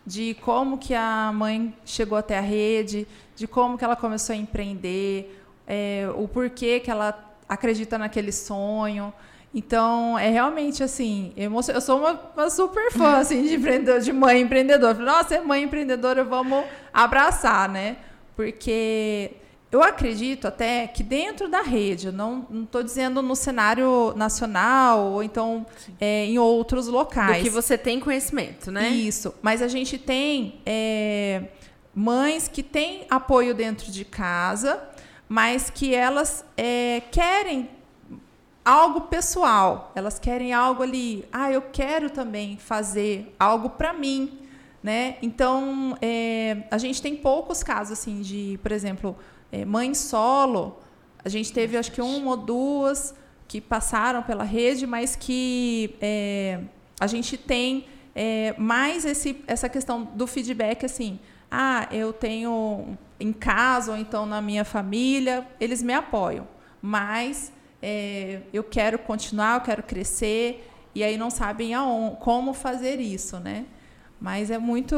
de como que a mãe chegou até a rede, de como que ela começou a empreender, é, o porquê que ela acredita naquele sonho. Então, é realmente assim, emocio... eu sou uma, uma, super fã assim, de, empreendedor, de mãe empreendedora. Nossa, é mãe empreendedora, vamos abraçar, né? Porque eu acredito até que dentro da rede, não estou dizendo no cenário nacional ou então é, em outros locais. Do que você tem conhecimento, né? Isso. Mas a gente tem é, mães que têm apoio dentro de casa, mas que elas é, querem algo pessoal. Elas querem algo ali. Ah, eu quero também fazer algo para mim. Né? Então, é, a gente tem poucos casos assim de, por exemplo, é, mãe solo, a gente teve acho que uma ou duas que passaram pela rede, mas que é, a gente tem é, mais esse, essa questão do feedback assim, ah, eu tenho em casa ou então na minha família, eles me apoiam, mas é, eu quero continuar, eu quero crescer e aí não sabem aonde, como fazer isso, né? Mas é muito,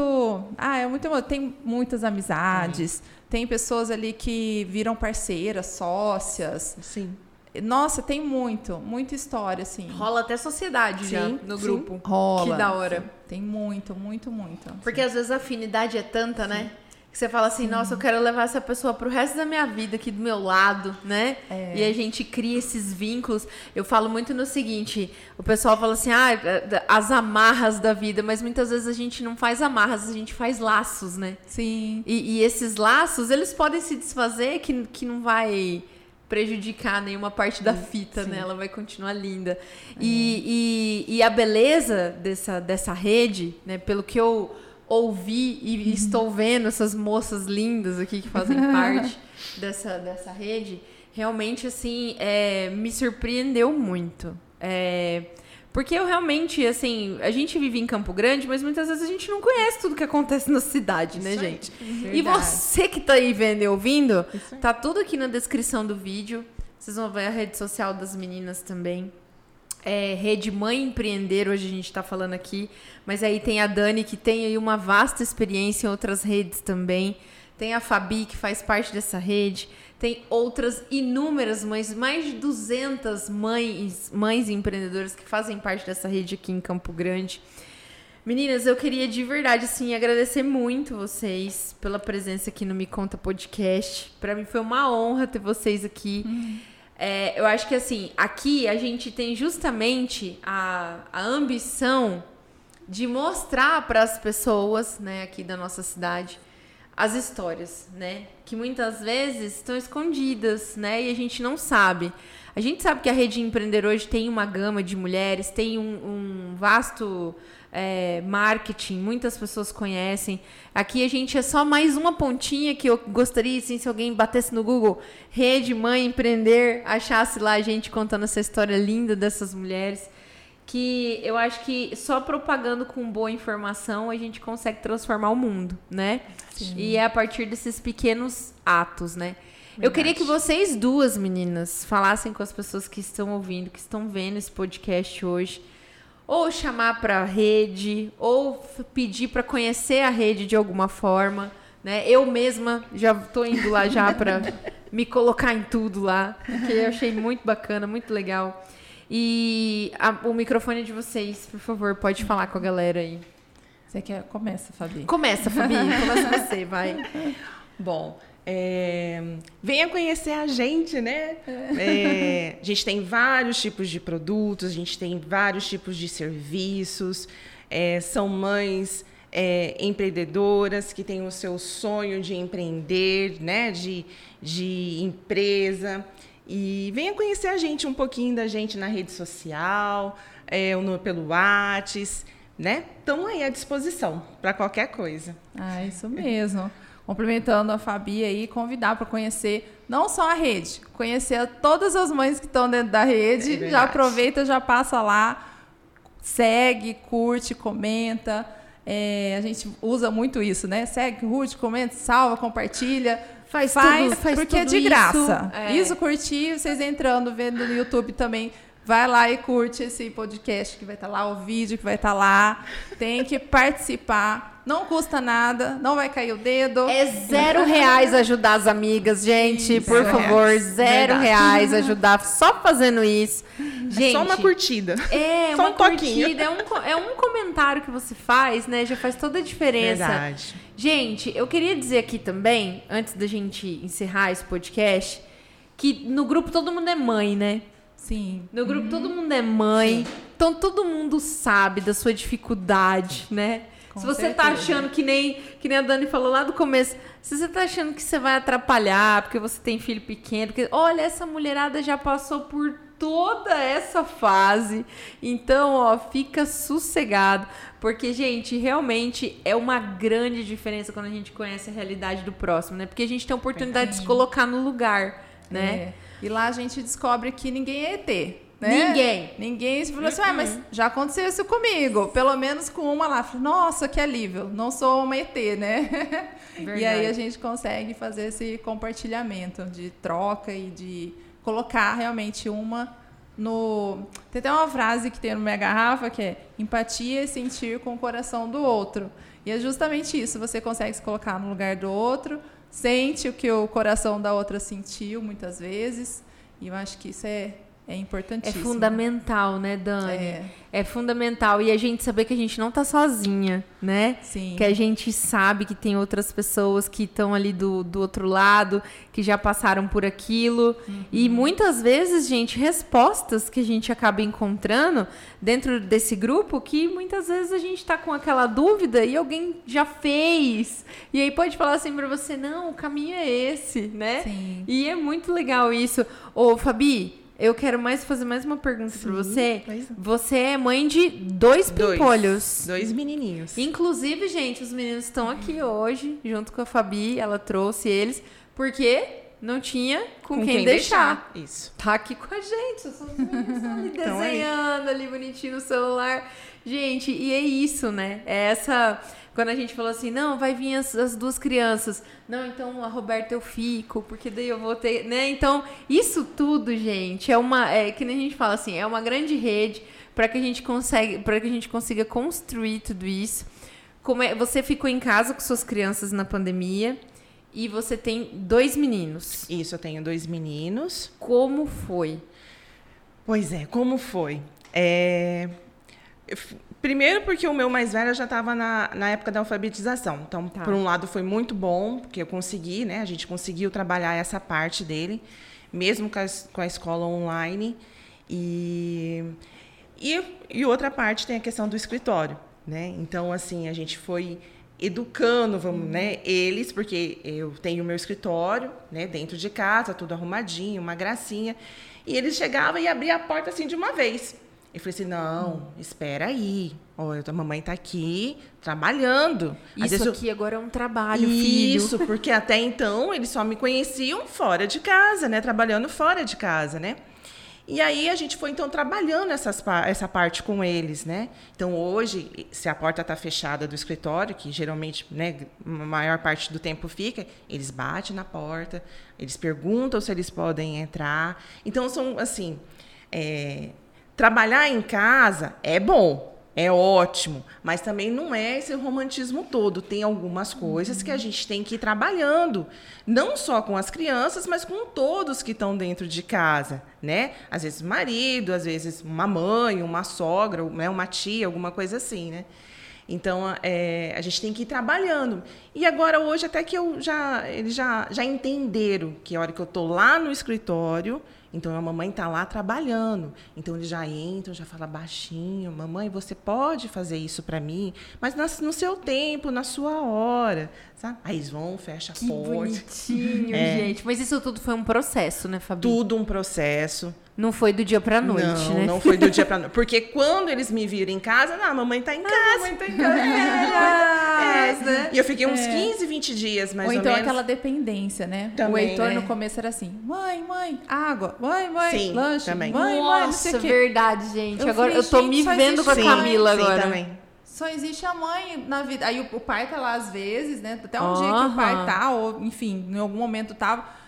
ah, é muito, tem muitas amizades. Tem pessoas ali que viram parceiras, sócias. Sim. Nossa, tem muito, muita história, assim. Rola até sociedade sim, já no sim. grupo. Rola. Que da hora. Tem muito, muito, muito. Porque às vezes a afinidade é tanta, né? Sim. né? Que você fala assim, nossa, eu quero levar essa pessoa pro resto da minha vida aqui do meu lado, né? É. E a gente cria esses vínculos. Eu falo muito no seguinte: o pessoal fala assim, ah, as amarras da vida, mas muitas vezes a gente não faz amarras, a gente faz laços, né? Sim. E, e esses laços, eles podem se desfazer, que, que não vai prejudicar nenhuma parte da fita, Sim. né? Ela vai continuar linda. É. E, e, e a beleza dessa, dessa rede, né? Pelo que eu ouvi e uhum. estou vendo essas moças lindas aqui que fazem parte dessa, dessa rede, realmente, assim, é, me surpreendeu muito. É, porque eu realmente, assim, a gente vive em Campo Grande, mas muitas vezes a gente não conhece tudo que acontece na cidade, né, gente? E você que tá aí vendo e ouvindo, tá tudo aqui na descrição do vídeo. Vocês vão ver a rede social das meninas também é, Rede Mãe Empreender, hoje a gente está falando aqui, mas aí tem a Dani, que tem aí uma vasta experiência em outras redes também, tem a Fabi, que faz parte dessa rede, tem outras inúmeras mães, mais de 200 mães, mães empreendedoras que fazem parte dessa rede aqui em Campo Grande. Meninas, eu queria de verdade, assim, agradecer muito vocês pela presença aqui no Me Conta Podcast. Para mim foi uma honra ter vocês aqui. Uhum. É, eu acho que assim, aqui a gente tem justamente a, a ambição de mostrar para as pessoas, né, aqui da nossa cidade, as histórias, né, que muitas vezes estão escondidas, né, e a gente não sabe. A gente sabe que a rede Empreender hoje tem uma gama de mulheres, tem um, um vasto é, marketing, muitas pessoas conhecem. Aqui a gente é só mais uma pontinha que eu gostaria, assim, se alguém batesse no Google, Rede Mãe Empreender, achasse lá a gente contando essa história linda dessas mulheres. Que eu acho que só propagando com boa informação a gente consegue transformar o mundo, né? Sim. E é a partir desses pequenos atos, né? Verdade. Eu queria que vocês duas meninas falassem com as pessoas que estão ouvindo, que estão vendo esse podcast hoje ou chamar para a rede, ou pedir para conhecer a rede de alguma forma. Né? Eu mesma já estou indo lá já para me colocar em tudo lá, porque eu achei muito bacana, muito legal. E a, o microfone de vocês, por favor, pode falar com a galera aí. Você quer? Começa, Fabi. Começa, Fabi. Começa você, vai. Bom, é, venha conhecer a gente, né? É, a gente tem vários tipos de produtos, a gente tem vários tipos de serviços. É, são mães é, empreendedoras que têm o seu sonho de empreender, né? De, de empresa. E venha conhecer a gente um pouquinho da gente na rede social, é, no, pelo WhatsApp, né? Estão aí à disposição para qualquer coisa. Ah, isso mesmo complementando a Fabi aí, convidar para conhecer não só a rede, conhecer todas as mães que estão dentro da rede. É já aproveita, já passa lá, segue, curte, comenta. É, a gente usa muito isso, né? Segue, curte, comenta, salva, compartilha. Faz, faz, tudo, faz porque é de graça. Isso, é. isso curtir, vocês entrando, vendo no YouTube também Vai lá e curte esse podcast que vai estar tá lá, o vídeo que vai estar tá lá. Tem que participar. Não custa nada, não vai cair o dedo. É zero reais ajudar as amigas, gente. Isso, por favor, reais. zero Verdade. reais ajudar só fazendo isso. Gente, é só uma curtida. É, só uma um curtida. É um, é um comentário que você faz, né? Já faz toda a diferença. Verdade. Gente, eu queria dizer aqui também, antes da gente encerrar esse podcast, que no grupo todo mundo é mãe, né? Sim. No grupo uhum. todo mundo é mãe. Sim. Então todo mundo sabe da sua dificuldade, né? Com se você tá certeza. tá achando que nem, que nem a Dani falou lá do começo, se você tá achando que você vai atrapalhar porque você tem filho pequeno, porque olha, essa mulherada já passou por toda essa fase. Então, ó, fica sossegado, porque gente, realmente é uma grande diferença quando a gente conhece a realidade do próximo, né? Porque a gente tem a oportunidade de se colocar no lugar, né? É. E lá a gente descobre que ninguém é ET. Né? Ninguém. Ninguém falou assim, ah, mas já aconteceu isso comigo. Pelo menos com uma lá. Falei, Nossa, que alívio. Não sou uma ET, né? Verdade. E aí a gente consegue fazer esse compartilhamento de troca e de colocar realmente uma no. Tem até uma frase que tem no minha garrafa que é empatia e sentir com o coração do outro. E é justamente isso. Você consegue se colocar no lugar do outro sente o que o coração da outra sentiu muitas vezes. E eu acho que isso é é importantíssimo. É fundamental, né, Dani? É. é. fundamental. E a gente saber que a gente não tá sozinha, né? Sim. Que a gente sabe que tem outras pessoas que estão ali do, do outro lado, que já passaram por aquilo. Uhum. E muitas vezes, gente, respostas que a gente acaba encontrando dentro desse grupo que muitas vezes a gente tá com aquela dúvida e alguém já fez. E aí pode falar assim para você: não, o caminho é esse, né? Sim. E é muito legal isso. Ô, Fabi, eu quero mais fazer mais uma pergunta para você. É. Você é mãe de dois pimpolhos. Dois, dois menininhos. Inclusive, gente, os meninos estão aqui hoje, junto com a Fabi. Ela trouxe eles, porque não tinha com, com quem, quem deixar. deixar. Isso. Tá aqui com a gente. Os meninos estão ali desenhando, ali bonitinho no celular. Gente, e é isso, né? É essa quando a gente falou assim, não, vai vir as, as, duas crianças. Não, então a Roberta eu fico, porque daí eu vou ter, né? Então, isso tudo, gente, é uma, é que nem a gente fala assim, é uma grande rede para que a gente consegue, para que a gente consiga construir tudo isso. Como é, você ficou em casa com suas crianças na pandemia e você tem dois meninos. Isso, eu tenho dois meninos. Como foi? Pois é, como foi? É, Primeiro porque o meu mais velho já estava na, na época da alfabetização. Então, tá. por um lado, foi muito bom, porque eu consegui, né? A gente conseguiu trabalhar essa parte dele. mesmo com a, com a escola online. E, e, e outra parte tem a questão do escritório, né? Então, assim, a gente foi educando, vamos, né, eles, porque eu tenho meu escritório, né, dentro de casa, tudo arrumadinho, uma gracinha, e eles chegavam e abriam a porta assim de uma vez. Eu falei assim, não, espera aí, olha, a mamãe está aqui trabalhando. Isso aqui eu... agora é um trabalho, filho. Isso, porque até então eles só me conheciam fora de casa, né, trabalhando fora de casa, né. E aí a gente foi então trabalhando essas, essa parte com eles, né? Então hoje, se a porta está fechada do escritório, que geralmente, né, a maior parte do tempo fica, eles batem na porta, eles perguntam se eles podem entrar. Então são assim, é, trabalhar em casa é bom, é ótimo, mas também não é esse romantismo todo. Tem algumas coisas que a gente tem que ir trabalhando, não só com as crianças, mas com todos que estão dentro de casa, né? Às vezes marido, às vezes uma mãe, uma sogra, né? uma tia, alguma coisa assim, né? Então é, a gente tem que ir trabalhando. E agora hoje até que eu já eles já já entenderam que a hora que eu estou lá no escritório então a mamãe está lá trabalhando. Então eles já entram, já fala baixinho: Mamãe, você pode fazer isso para mim, mas no seu tempo, na sua hora. Sabe? Aí eles vão, fecha a que porta. Bonitinho, é. gente. Mas isso tudo foi um processo, né, Fabi? Tudo um processo. Não foi do dia pra noite, não, né? Não, foi do dia pra noite. Porque quando eles me viram em casa, não, a mamãe tá em casa. Ah, a mamãe tá em casa. é, é, né? E eu fiquei uns é. 15, 20 dias, mais ou, ou então menos. aquela dependência, né? Também, o Heitor né? no começo era assim: mãe, mãe, água, mãe, mãe, Sim, lanche, também. mãe, Nossa, mãe, não sei o quê. verdade, gente. Eu agora falei, eu tô gente, me vendo com a Camila sim, agora. também. Só existe a mãe na vida. Aí o, o pai tá lá às vezes, né? Até um dia que o pai tá, ou enfim, em algum momento tava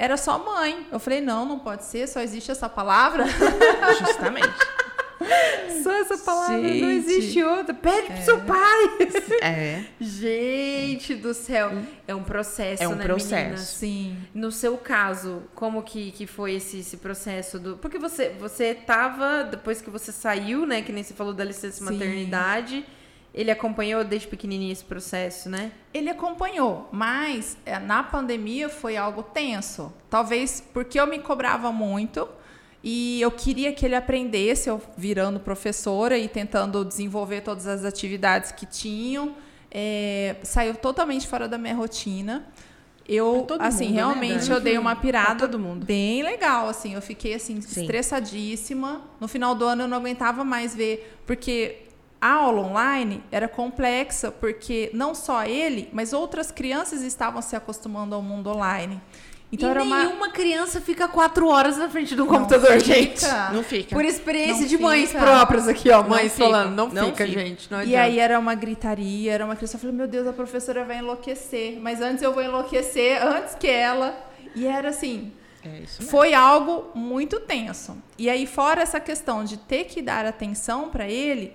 era só mãe. Eu falei, não, não pode ser, só existe essa palavra. Justamente. Só essa palavra, Gente. não existe outra. Pede pro seu pai. É. Gente do céu. É um processo, É um né, processo. meninas? Sim. No seu caso, como que, que foi esse, esse processo do. Porque você, você tava, depois que você saiu, né? Que nem você falou da licença Sim. maternidade. Ele acompanhou desde pequenininho esse processo, né? Ele acompanhou, mas é, na pandemia foi algo tenso. Talvez porque eu me cobrava muito e eu queria que ele aprendesse, eu virando professora e tentando desenvolver todas as atividades que tinham. É, saiu totalmente fora da minha rotina. Eu, assim, mundo, né, realmente Dani? eu dei uma pirada bem legal, assim. Eu fiquei, assim, Sim. estressadíssima. No final do ano eu não aguentava mais ver, porque a aula online era complexa, porque não só ele, mas outras crianças estavam se acostumando ao mundo online. Então e era uma... nenhuma criança fica quatro horas na frente do computador, Não gente. fica. Não fica. Por experiência Não de mães fica. próprias aqui, ó. Não Mães fica. falando. Não, Não fica, fica. gente. Não E aí era uma gritaria, era uma criança. Eu falei, meu Deus, a professora vai enlouquecer. Mas antes eu vou enlouquecer, antes que ela. E era assim, É foi algo muito tenso. E aí, fora essa questão de ter que dar atenção para ele,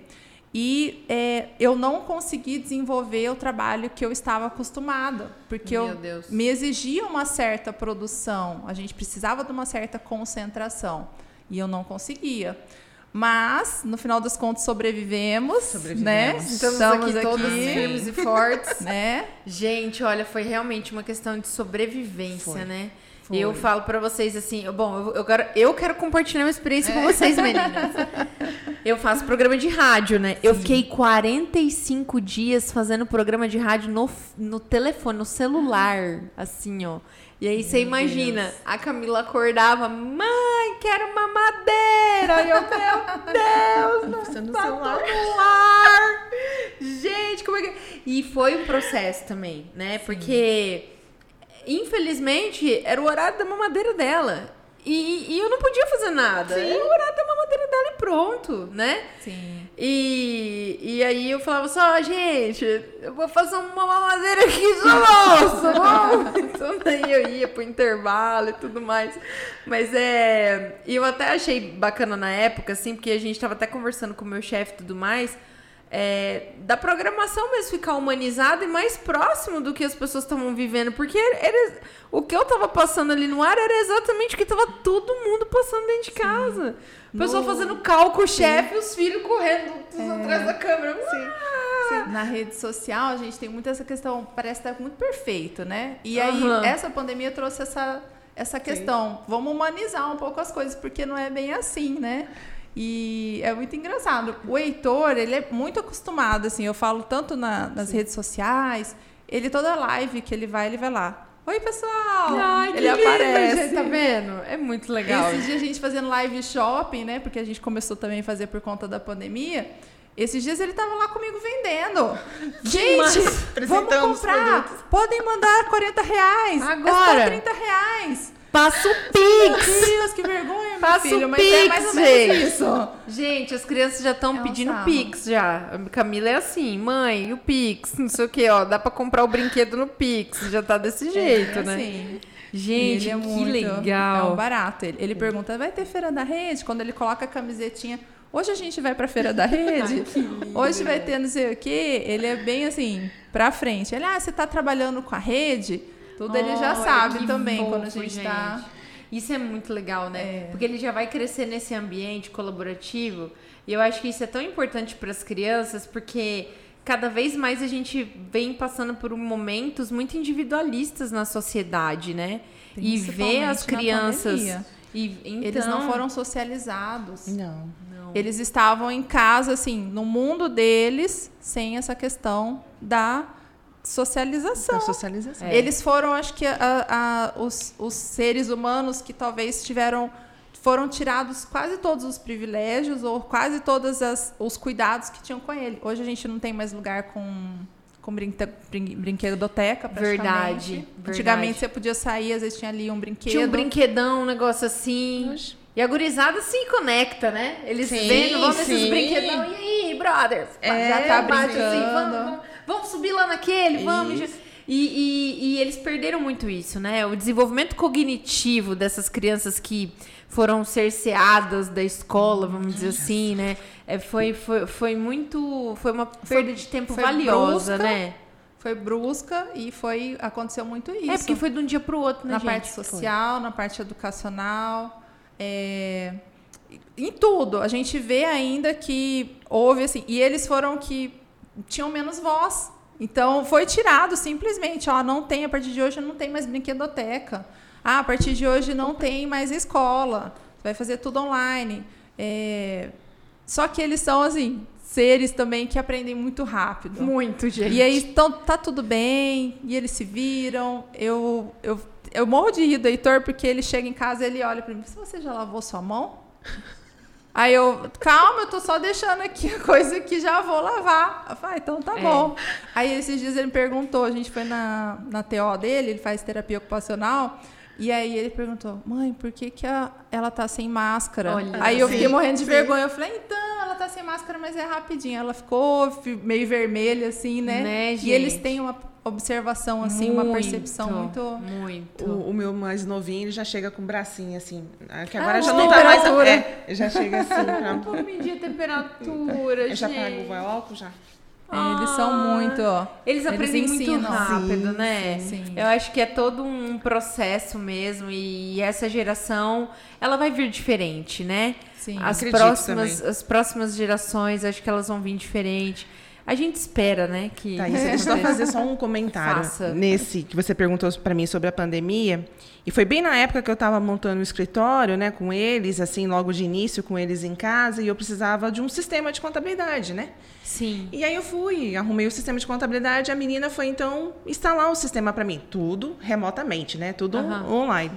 e é, eu não consegui desenvolver o trabalho que eu estava acostumada, porque Meu eu Deus. me exigia uma certa produção, a gente precisava de uma certa concentração, e eu não conseguia. Mas, no final das contas, sobrevivemos, Sobrevivemos. né? Estamos, aqui, todos firmes e fortes. né? Gente, olha, foi realmente uma questão de sobrevivência, Foi. né? Foi. Eu falo pra vocês assim, bom, eu, eu quero, eu quero compartilhar uma experiência com vocês, meninas. Eu faço programa de rádio, né? Eu fiquei 45 dias fazendo programa de rádio no, no telefone, no celular, assim, ó. E aí você imagina, a Camila acordava, mãe, quero uma madeira. E eu, meu Deus, não Você no tá celular. no ar. Gente, como é que... E foi um processo também, né? Porque, infelizmente, era o horário da mamadeira dela. E, e eu não podia fazer nada. Era o horário da mamadeira dela e pronto, né? Sim. E, e aí eu falava assim, ó, gente, eu vou fazer uma mamadeira aqui só nossa? Então daí eu ia pro intervalo e tudo mais. Mas é. E eu até achei bacana na época, assim, porque a gente tava até conversando com o meu chefe e tudo mais. É, da programação mesmo ficar humanizado e mais próximo do que as pessoas estavam vivendo. Porque era, o que eu tava passando ali no ar era exatamente o que tava todo mundo passando dentro de casa. O pessoal No- fazendo cálculo, chefe, os filhos correndo todos atrás da câmera. Sim. Na rede social, a gente tem muito essa questão, parece estar muito perfeito, né? E aí, essa pandemia trouxe essa essa questão. Vamos humanizar um pouco as coisas, porque não é bem assim, né? E é muito engraçado. O Heitor, ele é muito acostumado, assim, eu falo tanto na- nas redes sociais, ele toda live que ele vai, ele vai lá. Oi, pessoal! Ai, ele lindo, aparece. gente, tá vendo? É muito legal. Esses dias a gente fazendo live shopping, né? Porque a gente começou também a fazer por conta da pandemia. Esses dias ele tava lá comigo vendendo. Gente, vamos comprar. Podem mandar 40 reais. Agora. É só 30 reais. Passa o Meu Pix! Deus, que vergonha, meu Passa filho. o Mas é Pix, mais ou menos gente. isso. Gente, as crianças já estão É um pedindo sarro. Pix já. A Camila é assim, mãe, o Pix, não sei o que, ó. Dá pra comprar o brinquedo no Pix. Já tá desse jeito, É, né? assim. Gente, Ele é que muito- legal. É um barato. Ele, ele pergunta, vai ter feira da rede? Quando ele coloca a camisetinha, hoje a gente vai pra feira da rede? hoje vai ter não sei o quê. Ele é bem assim, pra frente. Ele, ah, você tá trabalhando com a rede? Tudo ele já sabe também, fofo, quando a gente, tá... Isso é muito legal, né? É. Porque ele já vai crescer nesse ambiente colaborativo. E eu acho que isso é tão importante para as crianças, porque cada vez mais a gente vem passando por momentos muito individualistas na sociedade, né? E ver as crianças. E, Eles não então- foram socializados. Não. Não. Eles estavam em casa, assim, no mundo deles, sem essa questão da socialização. A socialização. É. Eles foram, acho que, a- a- os, os seres humanos que talvez tiveram. Foram tirados quase todos os privilégios ou quase todos os cuidados que tinham com ele. Hoje a gente não tem mais lugar com, com brinque, brin, brinquedoteca, praticamente. Verdade, verdade. Antigamente você podia sair, às vezes tinha ali um brinquedo. Tinha um brinquedão, um negócio assim. E a gurizada se conecta, né? Eles Sim, vendo, vão nesses brinquedão. E aí, brothers? É, já tá bate brincando. vamos, vamos, vamos subir lá naquele, vamos. E, e- e eles perderam muito isso, né? O desenvolvimento cognitivo dessas crianças que foram cerceadas da escola, vamos dizer assim, né? É, foi, foi, foi muito. Foi uma perda de tempo foi valiosa, brusca, né? Foi brusca e foi aconteceu muito isso. É porque foi de um dia pro outro, né, na gente? parte social, na parte educacional, é, em tudo. A gente vê ainda que houve assim, e eles foram que tinham menos voz. Então foi tirado simplesmente, ó, não tem a partir de hoje não tem mais brinquedoteca. Ah, a partir de hoje não tem mais escola. Você vai fazer tudo online. É, Só que eles são assim seres também que aprendem muito rápido. Muito, gente. E aí, então, tá tudo bem, e eles se viram. Eu, eu, eu morro de rir do Heitor, porque ele chega em casa e ele olha pra mim, se você já lavou sua mão? Aí eu, calma, eu tô só deixando aqui a coisa que já vou lavar. Eu falei, ah, então tá É. bom. Aí esses dias ele me perguntou, a gente foi na, na TO dele, ele faz terapia ocupacional, e aí ele perguntou, mãe, por que, que a- ela tá sem máscara? Olha, aí eu sim, fiquei morrendo de sim. vergonha. Eu falei, então, ela tá sem máscara, mas é rapidinho. Ela ficou fi- meio vermelha, assim, né? Né, e eles têm uma observação, assim, uma percepção muito. Muito. O, o meu mais novinho, ele já chega com o bracinho assim. ah, Que Ah, agora já com não tá mais. É, já chega assim pra. Vamos medir a temperatura, Eu já gente. pago o álcool já. É, eles são muito. ó, Eles aprendem muito ensinam. rápido, Sim, né? sim, sim. Eu acho que é todo um processo mesmo e essa geração, ela vai vir diferente, né? Sim. As próximas, também. as próximas gerações, acho que elas vão vir diferente. A gente espera, né, que Tá, isso, deixa eu só fazer só um comentário Faça. nesse que você perguntou para mim sobre a pandemia. E foi bem na época que eu estava montando o escritório, né, com eles, assim, logo de início, com eles em casa, e eu precisava de um sistema de contabilidade, né? Sim. E aí eu fui, arrumei o sistema de contabilidade, a menina foi então instalar o sistema para mim, tudo remotamente, né? Tudo Aham. online.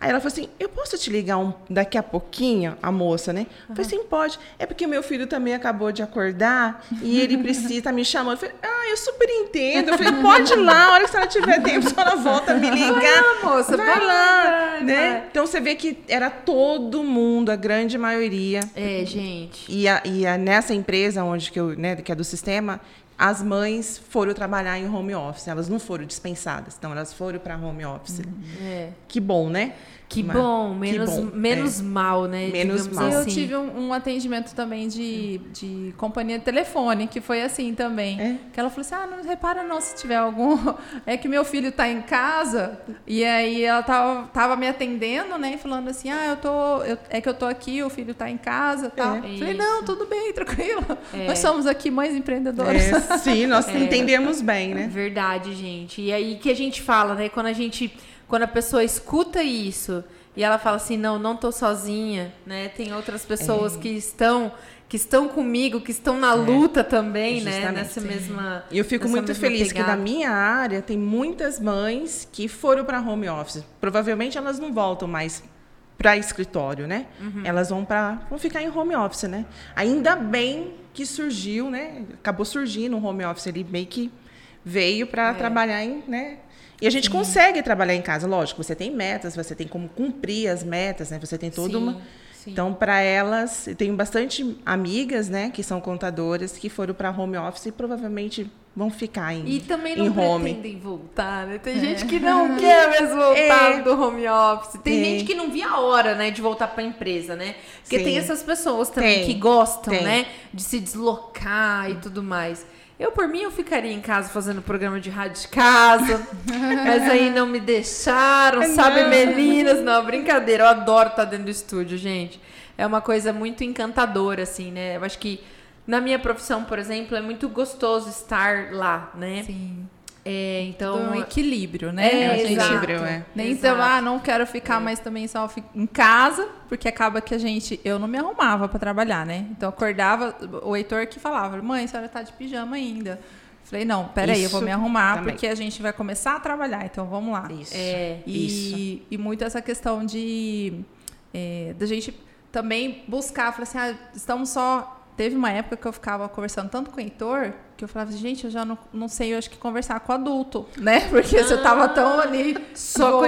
Aí ela falou assim: Eu posso te ligar um, daqui a pouquinho, a moça, né? Eu falei assim: pode. É porque meu filho também acabou de acordar e ele precisa, tá me chamando. Eu falei: Ah, eu super entendo. Eu falei: Pode ir lá, a hora que a senhora tiver tempo, a senhora volta a me ligar. Vai lá, moça, vai, vai, lá, vai, né? vai. Então você vê que era todo mundo, a grande maioria, É, gente. e, a, e a- nessa empresa onde que eu, né, que é do sistema, as mães foram trabalhar em home office. Elas não foram dispensadas, então elas foram para home office. É. Que bom, né? Que Mas- bom, que menos, bom, menos mal, né? Menos mal. Eu assim. tive um, um atendimento também de, de companhia de telefone, que foi assim também. É? Que ela falou assim: ah, não repara não se tiver algum. É que meu filho tá em casa, e aí ela tava, tava me atendendo, né? E falando assim: ah, eu tô. eu- é que eu tô aqui, o filho tá em casa tal. É. Falei, não, tudo bem, tranquilo. É. Nós somos aqui mães empreendedoras. É, Sim, nós é, entendemos bem, né? Verdade, gente. E aí que a gente fala, né? Quando a gente, quando a pessoa escuta isso e ela fala assim, não, não tô sozinha, né? Tem outras pessoas é. que estão que estão comigo, que estão na é, luta é, também, né? Nessa mesma. E eu fico muito feliz pegada. que na minha área tem muitas mães que foram para home office. Provavelmente elas não voltam mais para escritório, né? Uhum. Elas vão para vão ficar em home office, né? Ainda bem que surgiu, né? Acabou surgindo um home office ali meio que veio para é. trabalhar em, né? E a gente Sim. consegue trabalhar em casa, lógico. Você tem metas, você tem como cumprir as metas, né? Você tem toda Sim. uma Sim. Então, para elas, eu tenho bastante amigas, né, que são contadoras, que foram para home office e provavelmente vão ficar em E também não home. pretendem voltar, né? Tem é. gente que não quer mesmo voltar é. do home office. Tem é. gente que não via a hora, né, de voltar para a empresa, né? Porque Sim. tem essas pessoas também tem. que gostam, tem. né, de se deslocar e tudo mais. Eu, por mim, eu ficaria em casa fazendo programa de rádio de casa. mas aí não me deixaram, não. sabe, meninas? Não, brincadeira. Eu adoro estar dentro do estúdio, gente. É uma coisa muito encantadora, assim, né? Eu acho que na minha profissão, por exemplo, é muito gostoso estar lá, né? Sim. É, então um equilíbrio, né? É, equilíbrio, é. Nem então, ah, não quero ficar é. mais também só em casa, porque acaba que a gente, eu não me arrumava para trabalhar, né? Então acordava, o Heitor que falava, mãe, a senhora tá de pijama ainda. Falei, não, peraí, eu vou me arrumar, também. porque a gente vai começar a trabalhar, então vamos lá. Isso. É, e, isso. e muito essa questão de é, da gente também buscar, falar assim, ah, estamos só. Teve uma época que eu ficava conversando tanto com o Heitor que eu falava, gente, eu já não, não sei, eu acho que conversar com adulto, né? Porque ah, você tava tão ali só com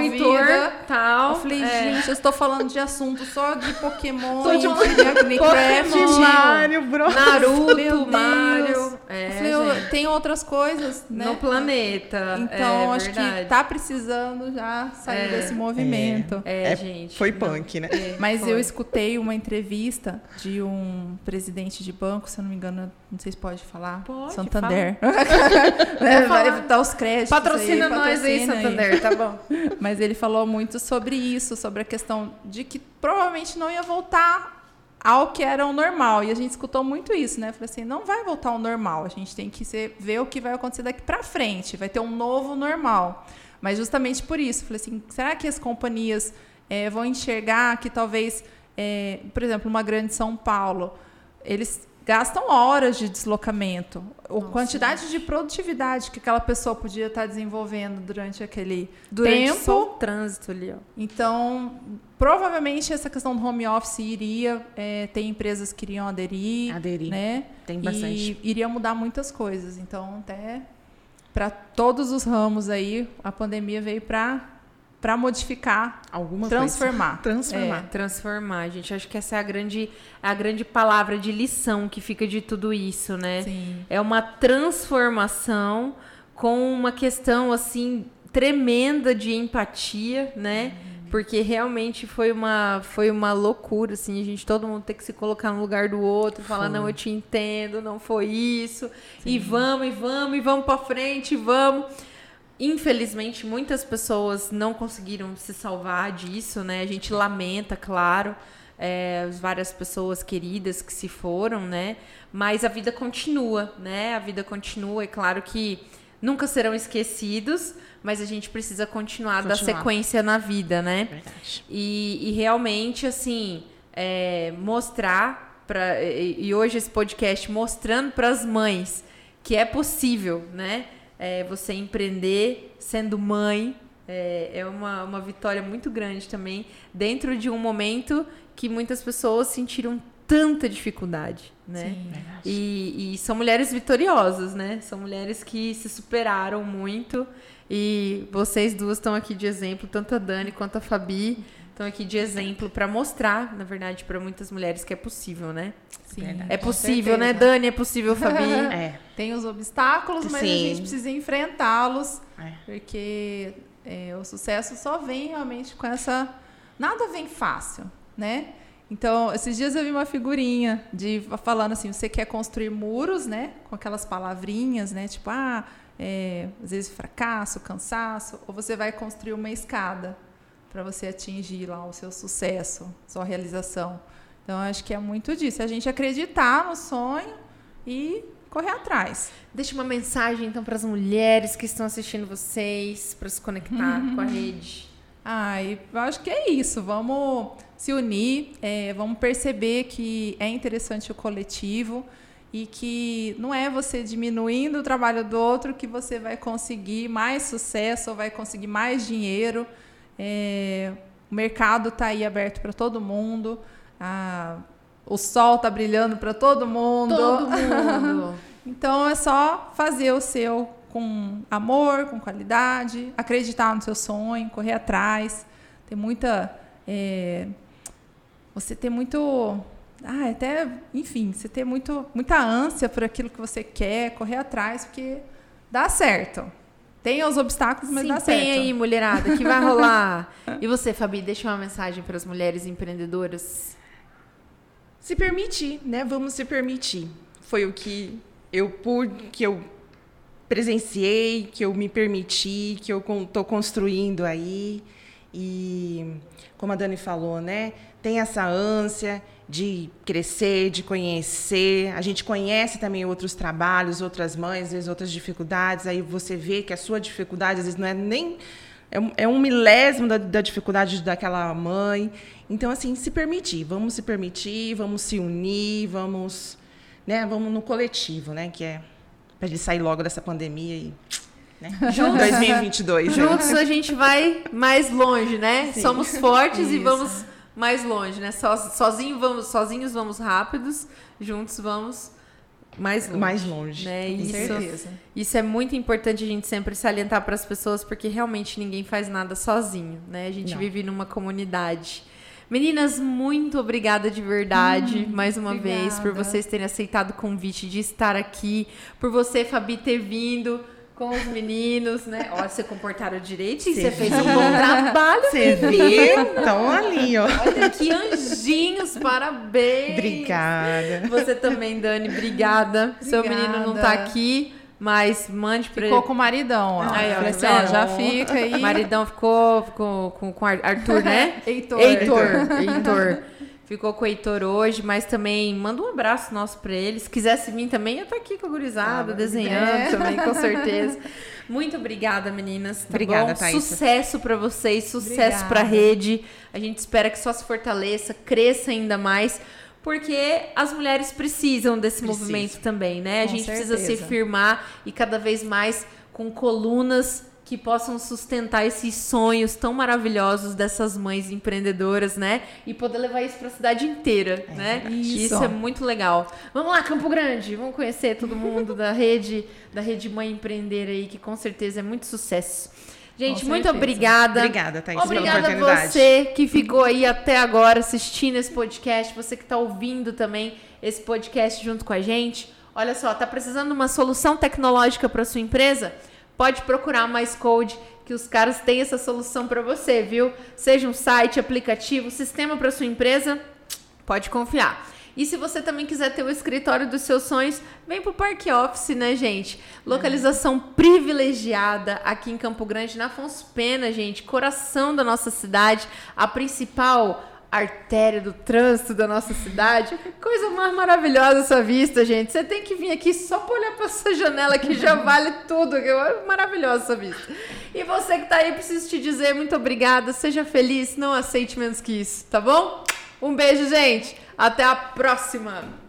tal. Eu falei, é. gente, eu estou falando de assunto só de Pokémon, Tô de Minecraft, de Mario, Bros. Naruto, Mario. É, eu falei, eu, tem outras coisas, né? No planeta. Então, é, acho verdade. que tá precisando já sair é, desse movimento. É, é gente. Foi punk, né? Mas foi. eu escutei uma entrevista de um presidente de banco, se eu não me engano, não sei se pode falar. Pode, Santander. é, vai dar os créditos. Patrocina aí, nós aí, Santander, aí. tá bom. Mas ele falou muito sobre isso, sobre a questão de que provavelmente não ia voltar ao que era o normal. E a gente escutou muito isso, né? Falei assim, não vai voltar ao normal. A gente tem que ser, ver o que vai acontecer daqui para frente. Vai ter um novo normal. Mas justamente por isso, falei assim, será que as companhias é, vão enxergar que talvez, é, por exemplo, uma grande São Paulo, eles gastam horas de deslocamento. A quantidade de produtividade que aquela pessoa podia estar desenvolvendo durante aquele durante tempo. Só o trânsito ali, ó. Então, provavelmente essa questão do home office iria é, ter empresas que iriam aderir, aderir. né? Tem bastante. E iria mudar muitas coisas. Então, até para todos os ramos aí, a pandemia veio para para modificar, alguma transformar, coisa. transformar, é, transformar. Gente, acho que essa é a grande a grande palavra de lição que fica de tudo isso, né? Sim. É uma transformação com uma questão assim tremenda de empatia, né? Uhum. Porque realmente foi uma, foi uma loucura, assim, a gente, todo mundo ter que se colocar no lugar do outro, falar, foi. não, eu te entendo, não foi isso, Sim. e vamos, e vamos, e vamos para frente, e vamos. Infelizmente, muitas pessoas não conseguiram se salvar disso, né? A gente lamenta, claro, é, várias pessoas queridas que se foram, né? Mas a vida continua, né? A vida continua. É claro que nunca serão esquecidos, mas a gente precisa continuar, continuar. dar sequência na vida, né? E, e realmente, assim, é, mostrar para e, e hoje esse podcast mostrando para as mães que é possível, né? É, você empreender sendo mãe é, é uma, uma vitória muito grande também, dentro de um momento que muitas pessoas sentiram tanta dificuldade, né? Sim, e, e, são mulheres vitoriosas, né? São mulheres que se superaram muito e vocês duas estão aqui de exemplo, tanto a Dani quanto a Fabi estão aqui de exemplo para mostrar, na verdade, para muitas mulheres que é possível, né? Sim, é possível, né, Dani? É possível, Fabi? é. Tem os obstáculos, mas Sim. a gente precisa enfrentá-los, é. porque é, o sucesso só vem realmente com essa. Nada vem fácil, né? Então, esses dias eu vi uma figurinha de falando assim, você quer construir muros, né? Com aquelas palavrinhas, né? Tipo, ah, é, às vezes fracasso, cansaço, ou você vai construir uma escada para você atingir lá o seu sucesso, sua realização. Então, acho que é muito disso. A gente acreditar no sonho e correr atrás. Deixa uma mensagem então para as mulheres que estão assistindo vocês, para se conectar com a rede. Ah, eu acho que é isso. Vamos se unir, é, vamos perceber que é interessante o coletivo e que não é você diminuindo o trabalho do outro que você vai conseguir mais sucesso ou vai conseguir mais dinheiro. É, o mercado está aí aberto para todo mundo. A, o sol está brilhando para todo mundo. Todo mundo. então é só fazer o seu com amor, com qualidade, acreditar no seu sonho, correr atrás, ter muita. É, você ter muito. Ah, até, enfim, você ter muito, muita ânsia por aquilo que você quer, correr atrás, porque dá certo. Tem os obstáculos, mas Sim, dá certo. Tem aí, mulherada, que vai rolar. e você, Fabi, deixa uma mensagem para as mulheres empreendedoras. Se permitir, né? Vamos se permitir. Foi o que eu pude, que eu presenciei, que eu me permiti, que eu estou construindo aí. E como a Dani falou, né? Tem essa ânsia de crescer, de conhecer. A gente conhece também outros trabalhos, outras mães, às vezes outras dificuldades. Aí você vê que a sua dificuldade às vezes não é nem é um, é milésimo da, da dificuldade daquela mãe. Então assim, se permitir, vamos se permitir, vamos se unir, vamos, né? Vamos no coletivo, né? Que é para ele sair logo dessa pandemia e né? Juntos, 2022. Juntos a gente vai mais longe, né? Sim. Somos fortes e Isso. vamos mais longe, né? So, sozinho vamos, sozinhos vamos rápidos, juntos vamos mais longe. Mais longe. Né? Com Isso, certeza. isso é muito importante a gente sempre salientar para as pessoas, porque realmente ninguém faz nada sozinho, né? A gente Não. vive numa comunidade. Meninas, muito obrigada de verdade, mais uma vez, por obrigada. vocês terem aceitado o convite de estar aqui, por você, Fabi, ter vindo com os meninos, né? Ó, você comportaram direito e você fez um bom trabalho. Você viu? Então ali, ó. Olha que anjinhos, parabéns! Obrigada. Você também, Dani, obrigada. Seu menino não tá Obrigada. aqui, mas mande pra Ficou com o maridão, ó. Aí, ó, Falei tá assim, ó, já fica aí. O maridão ficou, ficou com, com Ar- Arthur, né? Heitor. Heitor. Heitor. Ficou com o Heitor hoje, mas também manda um abraço nosso pra ele. Se quisesse vir também, eu tô aqui com a gurizada, Ah, desenhando é. também, com certeza. Muito obrigada, meninas. Tá Obrigada, bom? Thaísa. Sucesso pra vocês, sucesso Obrigada. pra rede. A gente espera que só se fortaleça, cresça ainda mais. Porque as mulheres precisam desse Precisam. movimento também, né? a Com gente precisa se certeza. firmar e cada vez mais com colunas que possam sustentar esses sonhos tão maravilhosos dessas mães empreendedoras, né? E poder levar isso para a cidade inteira, né? Isso. Isso é muito legal. Vamos lá, Campo Grande, vamos conhecer todo mundo da rede, da rede Mãe Empreender aí, que com certeza é muito sucesso. Gente, muito obrigada. Obrigada, Thaís, pela Obrigada a oportunidade. você que ficou aí até agora assistindo esse podcast, você que está ouvindo também esse podcast junto com a gente. Olha só, tá precisando de uma solução tecnológica para sua empresa? Pode procurar Mais Code, que os caras têm essa solução para você, viu? Seja um site, aplicativo, sistema para sua empresa, pode confiar. E se você também quiser ter o escritório dos seus sonhos, vem pro Parque Office, né, gente? Localização privilegiada aqui em Campo Grande, na Afonso Pena, gente, coração da nossa cidade, a principal artéria do trânsito da nossa cidade. Coisa mais maravilhosa essa vista, gente. Você tem que vir aqui só para olhar para essa janela que já vale tudo. que é Maravilhosa essa vista. E você que tá aí, preciso te dizer muito obrigada. Seja feliz, não aceite menos que isso, tá bom? Um beijo, gente. Até a próxima.